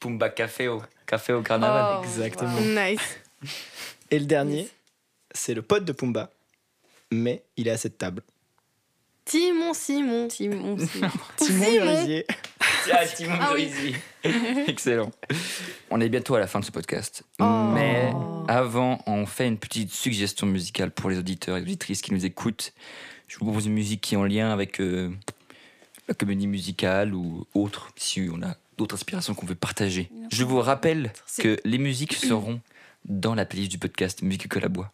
Pumba Café au, café au carnaval. Oh, Exactement. wow. Nice. Et le dernier, c'est le pote de Pumba, mais il est à cette table. Timon Simon. Simon, Simon. Timon Simon. Ah, Timon Ah oui. Excellent. On est bientôt à la fin de ce podcast. Oh. Mais avant, on fait une petite suggestion musicale pour les auditeurs et auditrices qui nous écoutent. Je vous propose une musique qui est en lien avec euh, la comédie musicale ou autre, si on a d'autres inspirations qu'on veut partager. Je vous rappelle que les musiques seront dans la playlist du podcast Musique que la bois.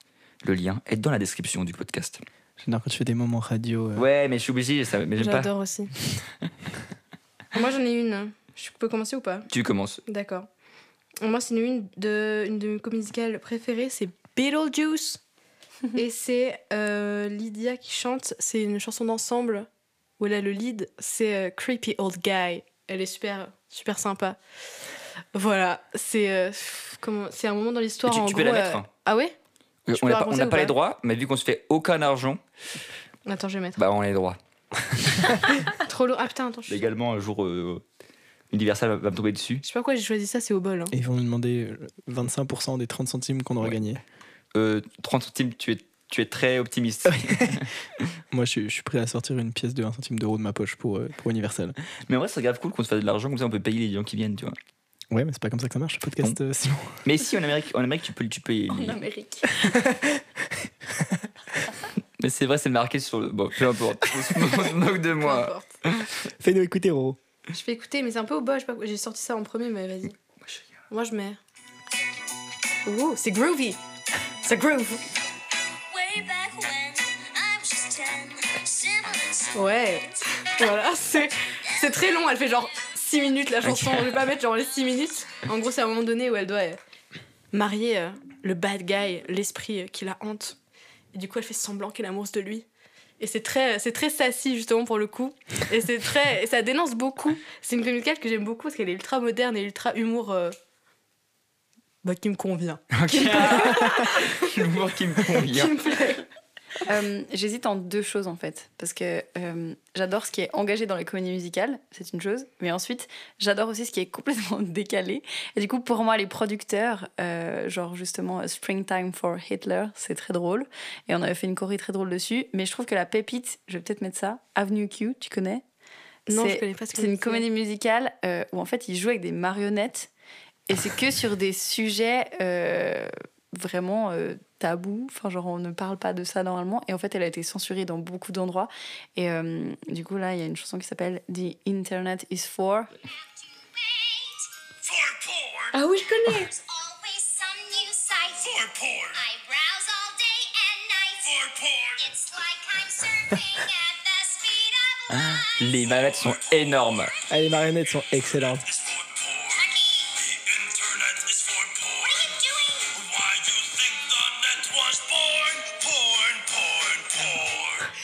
Le lien est dans la description du podcast. J'adore quand tu fais des moments radio. euh, Ouais, mais je suis obligé, ça, mais j'aime pas. J'adore aussi. Moi, j'en ai une. Je peux commencer ou pas? Tu commences. D'accord. Moi, c'est une de, une de mes comédies musicales préférées, c'est Beetlejuice. Et c'est euh, Lydia qui chante. C'est une chanson d'ensemble où elle a le lead. C'est euh, Creepy Old Guy. Elle est super, super sympa. Voilà, c'est euh, comment- c'est un moment dans l'histoire. Tu- en tu peux la mettre, euh, hein. Ah ouais? Euh, on n'a pas, pas les droits, mais vu qu'on se fait aucun argent, Attends, je vais mettre. bah on a les droits. Trop lourd. Ah putain, attends, je. Légalement, un jour, euh, Universal va- va me tomber dessus. Je sais pas pourquoi j'ai choisi ça, c'est au bol. hein. Et ils vont nous demander euh, 25% des 30 centimes qu'on aura Ouais. gagné. Euh, 30 centimes, tu es, tu es très optimiste. Moi, je suis, je suis prêt à sortir une pièce de 1 centime d'euro de ma poche pour, euh, pour Universal. mais en vrai, c'est grave cool qu'on se fasse de l'argent, comme ça on peut payer les gens qui viennent, tu vois. Ouais, mais c'est pas comme ça que ça marche, le podcast, euh, Simon. Mais si, en Amérique, en Amérique tu peux, tu peux En Amérique. Mais c'est vrai, c'est marqué sur le. Bon, peu importe. On se moque- de moi. Fais-nous écouter, Roro. Je vais écouter, mais c'est un peu au pourquoi- J'ai sorti ça en premier, mais vas-y. Moi, je mets. Oh, c'est groovy. C'est groove. Way back when I was just 10, simple and sweet. Ouais. Voilà, c'est c'est très long. Elle fait genre 6 minutes la chanson. Je vais pas mettre genre les 6 minutes. En gros, c'est à un moment donné où elle doit euh, marier euh, le bad guy, l'esprit euh, qui la hante. Et du coup, elle fait semblant qu'elle est amoureuse de lui. Et c'est très, c'est très sassy justement pour le coup. Et c'est très, et ça dénonce beaucoup. C'est une comédie que j'aime beaucoup parce qu'elle est ultra moderne et ultra humour. euh, bah, qui me convient. Ok. L'humour qui me convient. Qui me plaît. Euh, J'hésite en deux choses en fait. Parce que euh, j'adore ce qui est engagé dans les comédies musicales, c'est une chose. Mais ensuite, j'adore aussi ce qui est complètement décalé. Et du coup, pour moi, les producteurs, euh, genre justement Springtime for Hitler, c'est très drôle. Et on avait fait une choré très drôle dessus. Mais je trouve que la pépite, je vais peut-être mettre ça, Avenue Q, tu connais? Non, je connais pas ce que C'est une comédie musicale où en fait ils jouent avec des marionnettes et c'est que sur des sujets vraiment tabous. Enfin, genre on ne parle pas de ça normalement. Et en fait, elle a été censurée dans beaucoup d'endroits. Et euh, du coup, là, il y a une chanson qui s'appelle The Internet is for. Ah oui, je connais. Les manettes sont énormes. Ah, les marionnettes sont excellentes.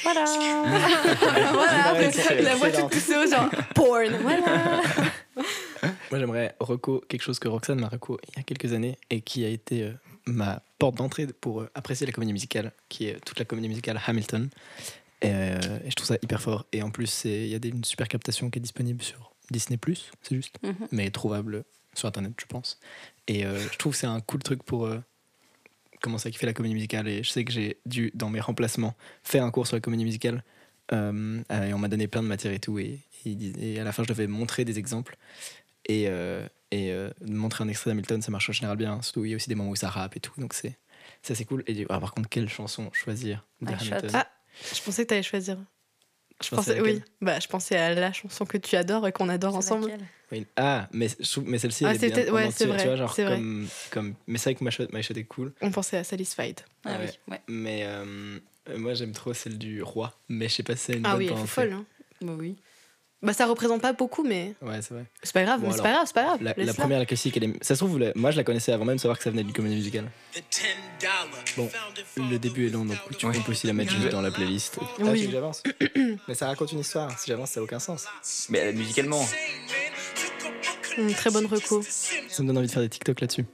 Voilà Voilà, c'est la voix toute poussée au genre porn. Voilà. Moi, j'aimerais reco quelque chose que Roxane m'a reco il y a quelques années et qui a été euh, ma porte d'entrée pour euh, apprécier la comédie musicale, qui est toute la comédie musicale Hamilton. Et, euh, et je trouve ça hyper fort. Et en plus, il y a des, une super captation qui est disponible sur Disney, c'est juste, Mhm. mais trouvable sur Internet, je pense. Et euh, je trouve que c'est un cool truc pour euh, à kiffer la comédie musicale. Et je sais que j'ai dû, dans mes remplacements, faire un cours sur la comédie musicale. Euh, et on m'a donné plein de matières et tout. Et, à la fin, je devais montrer des exemples. Et, euh, et euh, montrer un extrait d'Hamilton, ça marche en général bien. Surtout, il y a aussi des moments où ça rappe et tout. Donc c'est c'est assez cool. Et ah, par contre, quelle chanson choisir de I Hamilton shot. Ah, je pensais que t'allais choisir. Je pensais oui. Bah, je pensais à la chanson que tu adores et qu'on adore C'est ensemble. Oui, Ah, mais, mais celle-ci, Ah, elle est c'est bien ouais, c'est Tu vrai, vois, genre c'est vrai. comme, comme. Mais c'est vrai que My Shot, My Shot est cool. On pensait à Satisfied. Ah Ah oui, ouais. ouais. Mais euh, moi, j'aime trop celle du roi. Mais je sais pas si c'est une Ah bonne oui, elle en folle. hein. Bah oui. Bah, ça représente pas beaucoup, mais Ouais, c'est vrai. c'est pas grave. Bon, mais c'est pas grave, c'est pas grave. La, première, la classique, elle est... ça se trouve, la- moi je la connaissais avant même de savoir que ça venait d'une comédie musicale. Bon, le début est long, donc tu Ouais. peux aussi la mettre juste dans la playlist. Ah, Oui. tu veux que j'avance Mais ça raconte une histoire. Si j'avance, ça n'a aucun sens. Mais euh, musicalement. Hum, très bonne reco. Ça me donne envie de faire des TikTok là-dessus.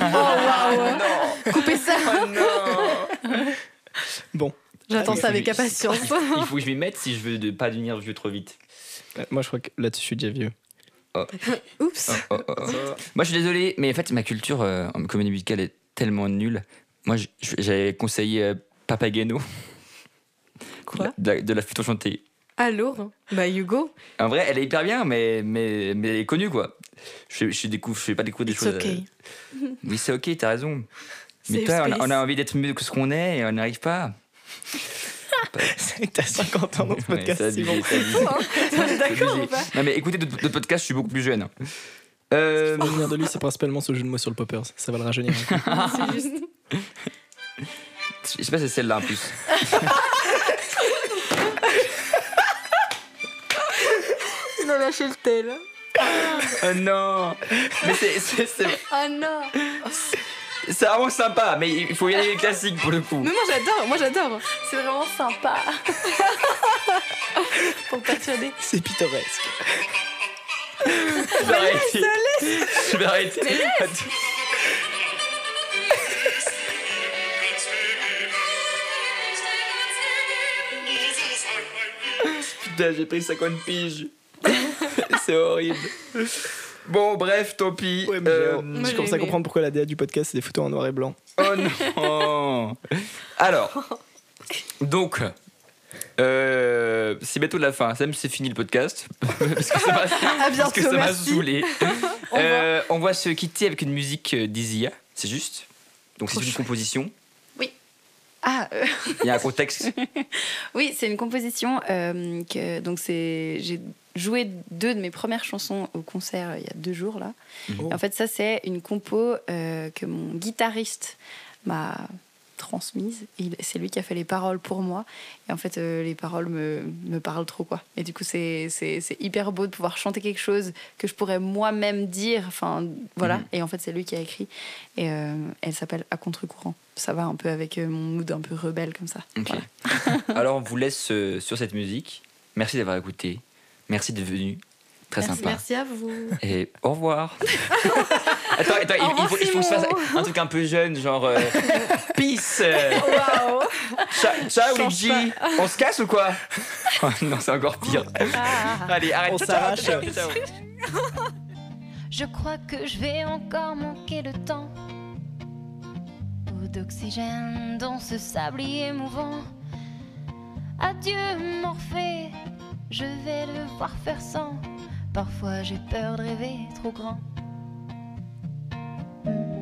Oh waouh Coupez ça Bon, J'attends Ah, ça avec impatience. Il faut que je m'y mette si je veux de pas devenir vieux trop vite. Euh, moi je crois que là-dessus je suis déjà vieux. Oups Oh, oh, oh. Moi, je suis désolé, mais en fait, ma culture euh, en comédie musicale est tellement nulle. Moi, j'avais conseillé euh, Papageno. Quoi de, la- de la flûte enchantée. Ah, lourd. Bah, Hugo, En vrai, elle est hyper bien, mais, mais, mais elle est connue, quoi. Je, je, découvre, je fais pas découvrir des it's choses. okay. euh, Oui, c'est ok, t'as raison. Mais toi, on on a envie d'être mieux que ce qu'on est et on n'y arrive pas. T'as 50 ans dans ce Ouais, podcast. c'est Simon. abusé. D'accord ou pas Non, mais écoutez d'autres podcasts, je suis beaucoup plus jeune. Euh, Ce qui va venir de lui, c'est principalement ce jeu de mots sur le poppers. Ça va le rajeunir. un peu. C'est juste. je sais pas si c'est celle-là en plus. Il a lâché le tel. Oh non Mais c'est- Oh non. C'est vraiment sympa, mais il faut y aller les classiques pour le coup. Mais moi, j'adore. Moi, j'adore. C'est vraiment sympa. Pour persuader. C'est pittoresque. Je vais arrêter. Je vais arrêter. Putain, j'ai pris 50 piges. c'est horrible. Bon, bref, tant pis. Ouais, mais Euh, j'ai- j'ai à aimé. comprendre pourquoi la DA du podcast, c'est des photos en noir et blanc. Oh non Alors, donc, euh, c'est bientôt la fin. Sam, c'est fini le podcast. parce que ça m'a À parce que bientôt, ça m'a merci. saoulé. Euh, on va se quitter avec une musique euh, d'Isia, c'est juste. Donc c'est une composition. Ah, euh, Il y a un contexte. oui, c'est une composition euh, que donc c'est j'ai joué deux de mes premières chansons au concert euh, il y a deux jours là. Oh. Et en fait, ça c'est une compo euh, que mon guitariste m'a transmise. C'est lui qui a fait les paroles pour moi. Et en fait, euh, les paroles me, me parlent trop quoi. Et du coup, c'est hyper beau de pouvoir chanter quelque chose que je pourrais moi-même dire. Enfin, voilà. Mhm. Et en fait, c'est lui qui a écrit. Et elle s'appelle À contre-courant. Ça va un peu avec mon mood un peu rebelle comme ça. Voilà. Alors on vous laisse sur cette musique. Merci d'avoir écouté. Merci d'être venu. Très Merci. sympa. Merci à vous. Et au revoir. attends, attends, il, il faut, il faut que je fasse un truc un peu jeune, genre euh, peace. Waouh. Ciao, Luigi. On se casse ou quoi? Oh Non, c'est encore pire. Allez, arrête. On s'arrache. Je crois que je vais encore manquer de temps ou d'oxygène dans ce sablier mouvant. Adieu Morphée, je vais devoir faire sans. Parfois j'ai peur de rêver trop grand. Je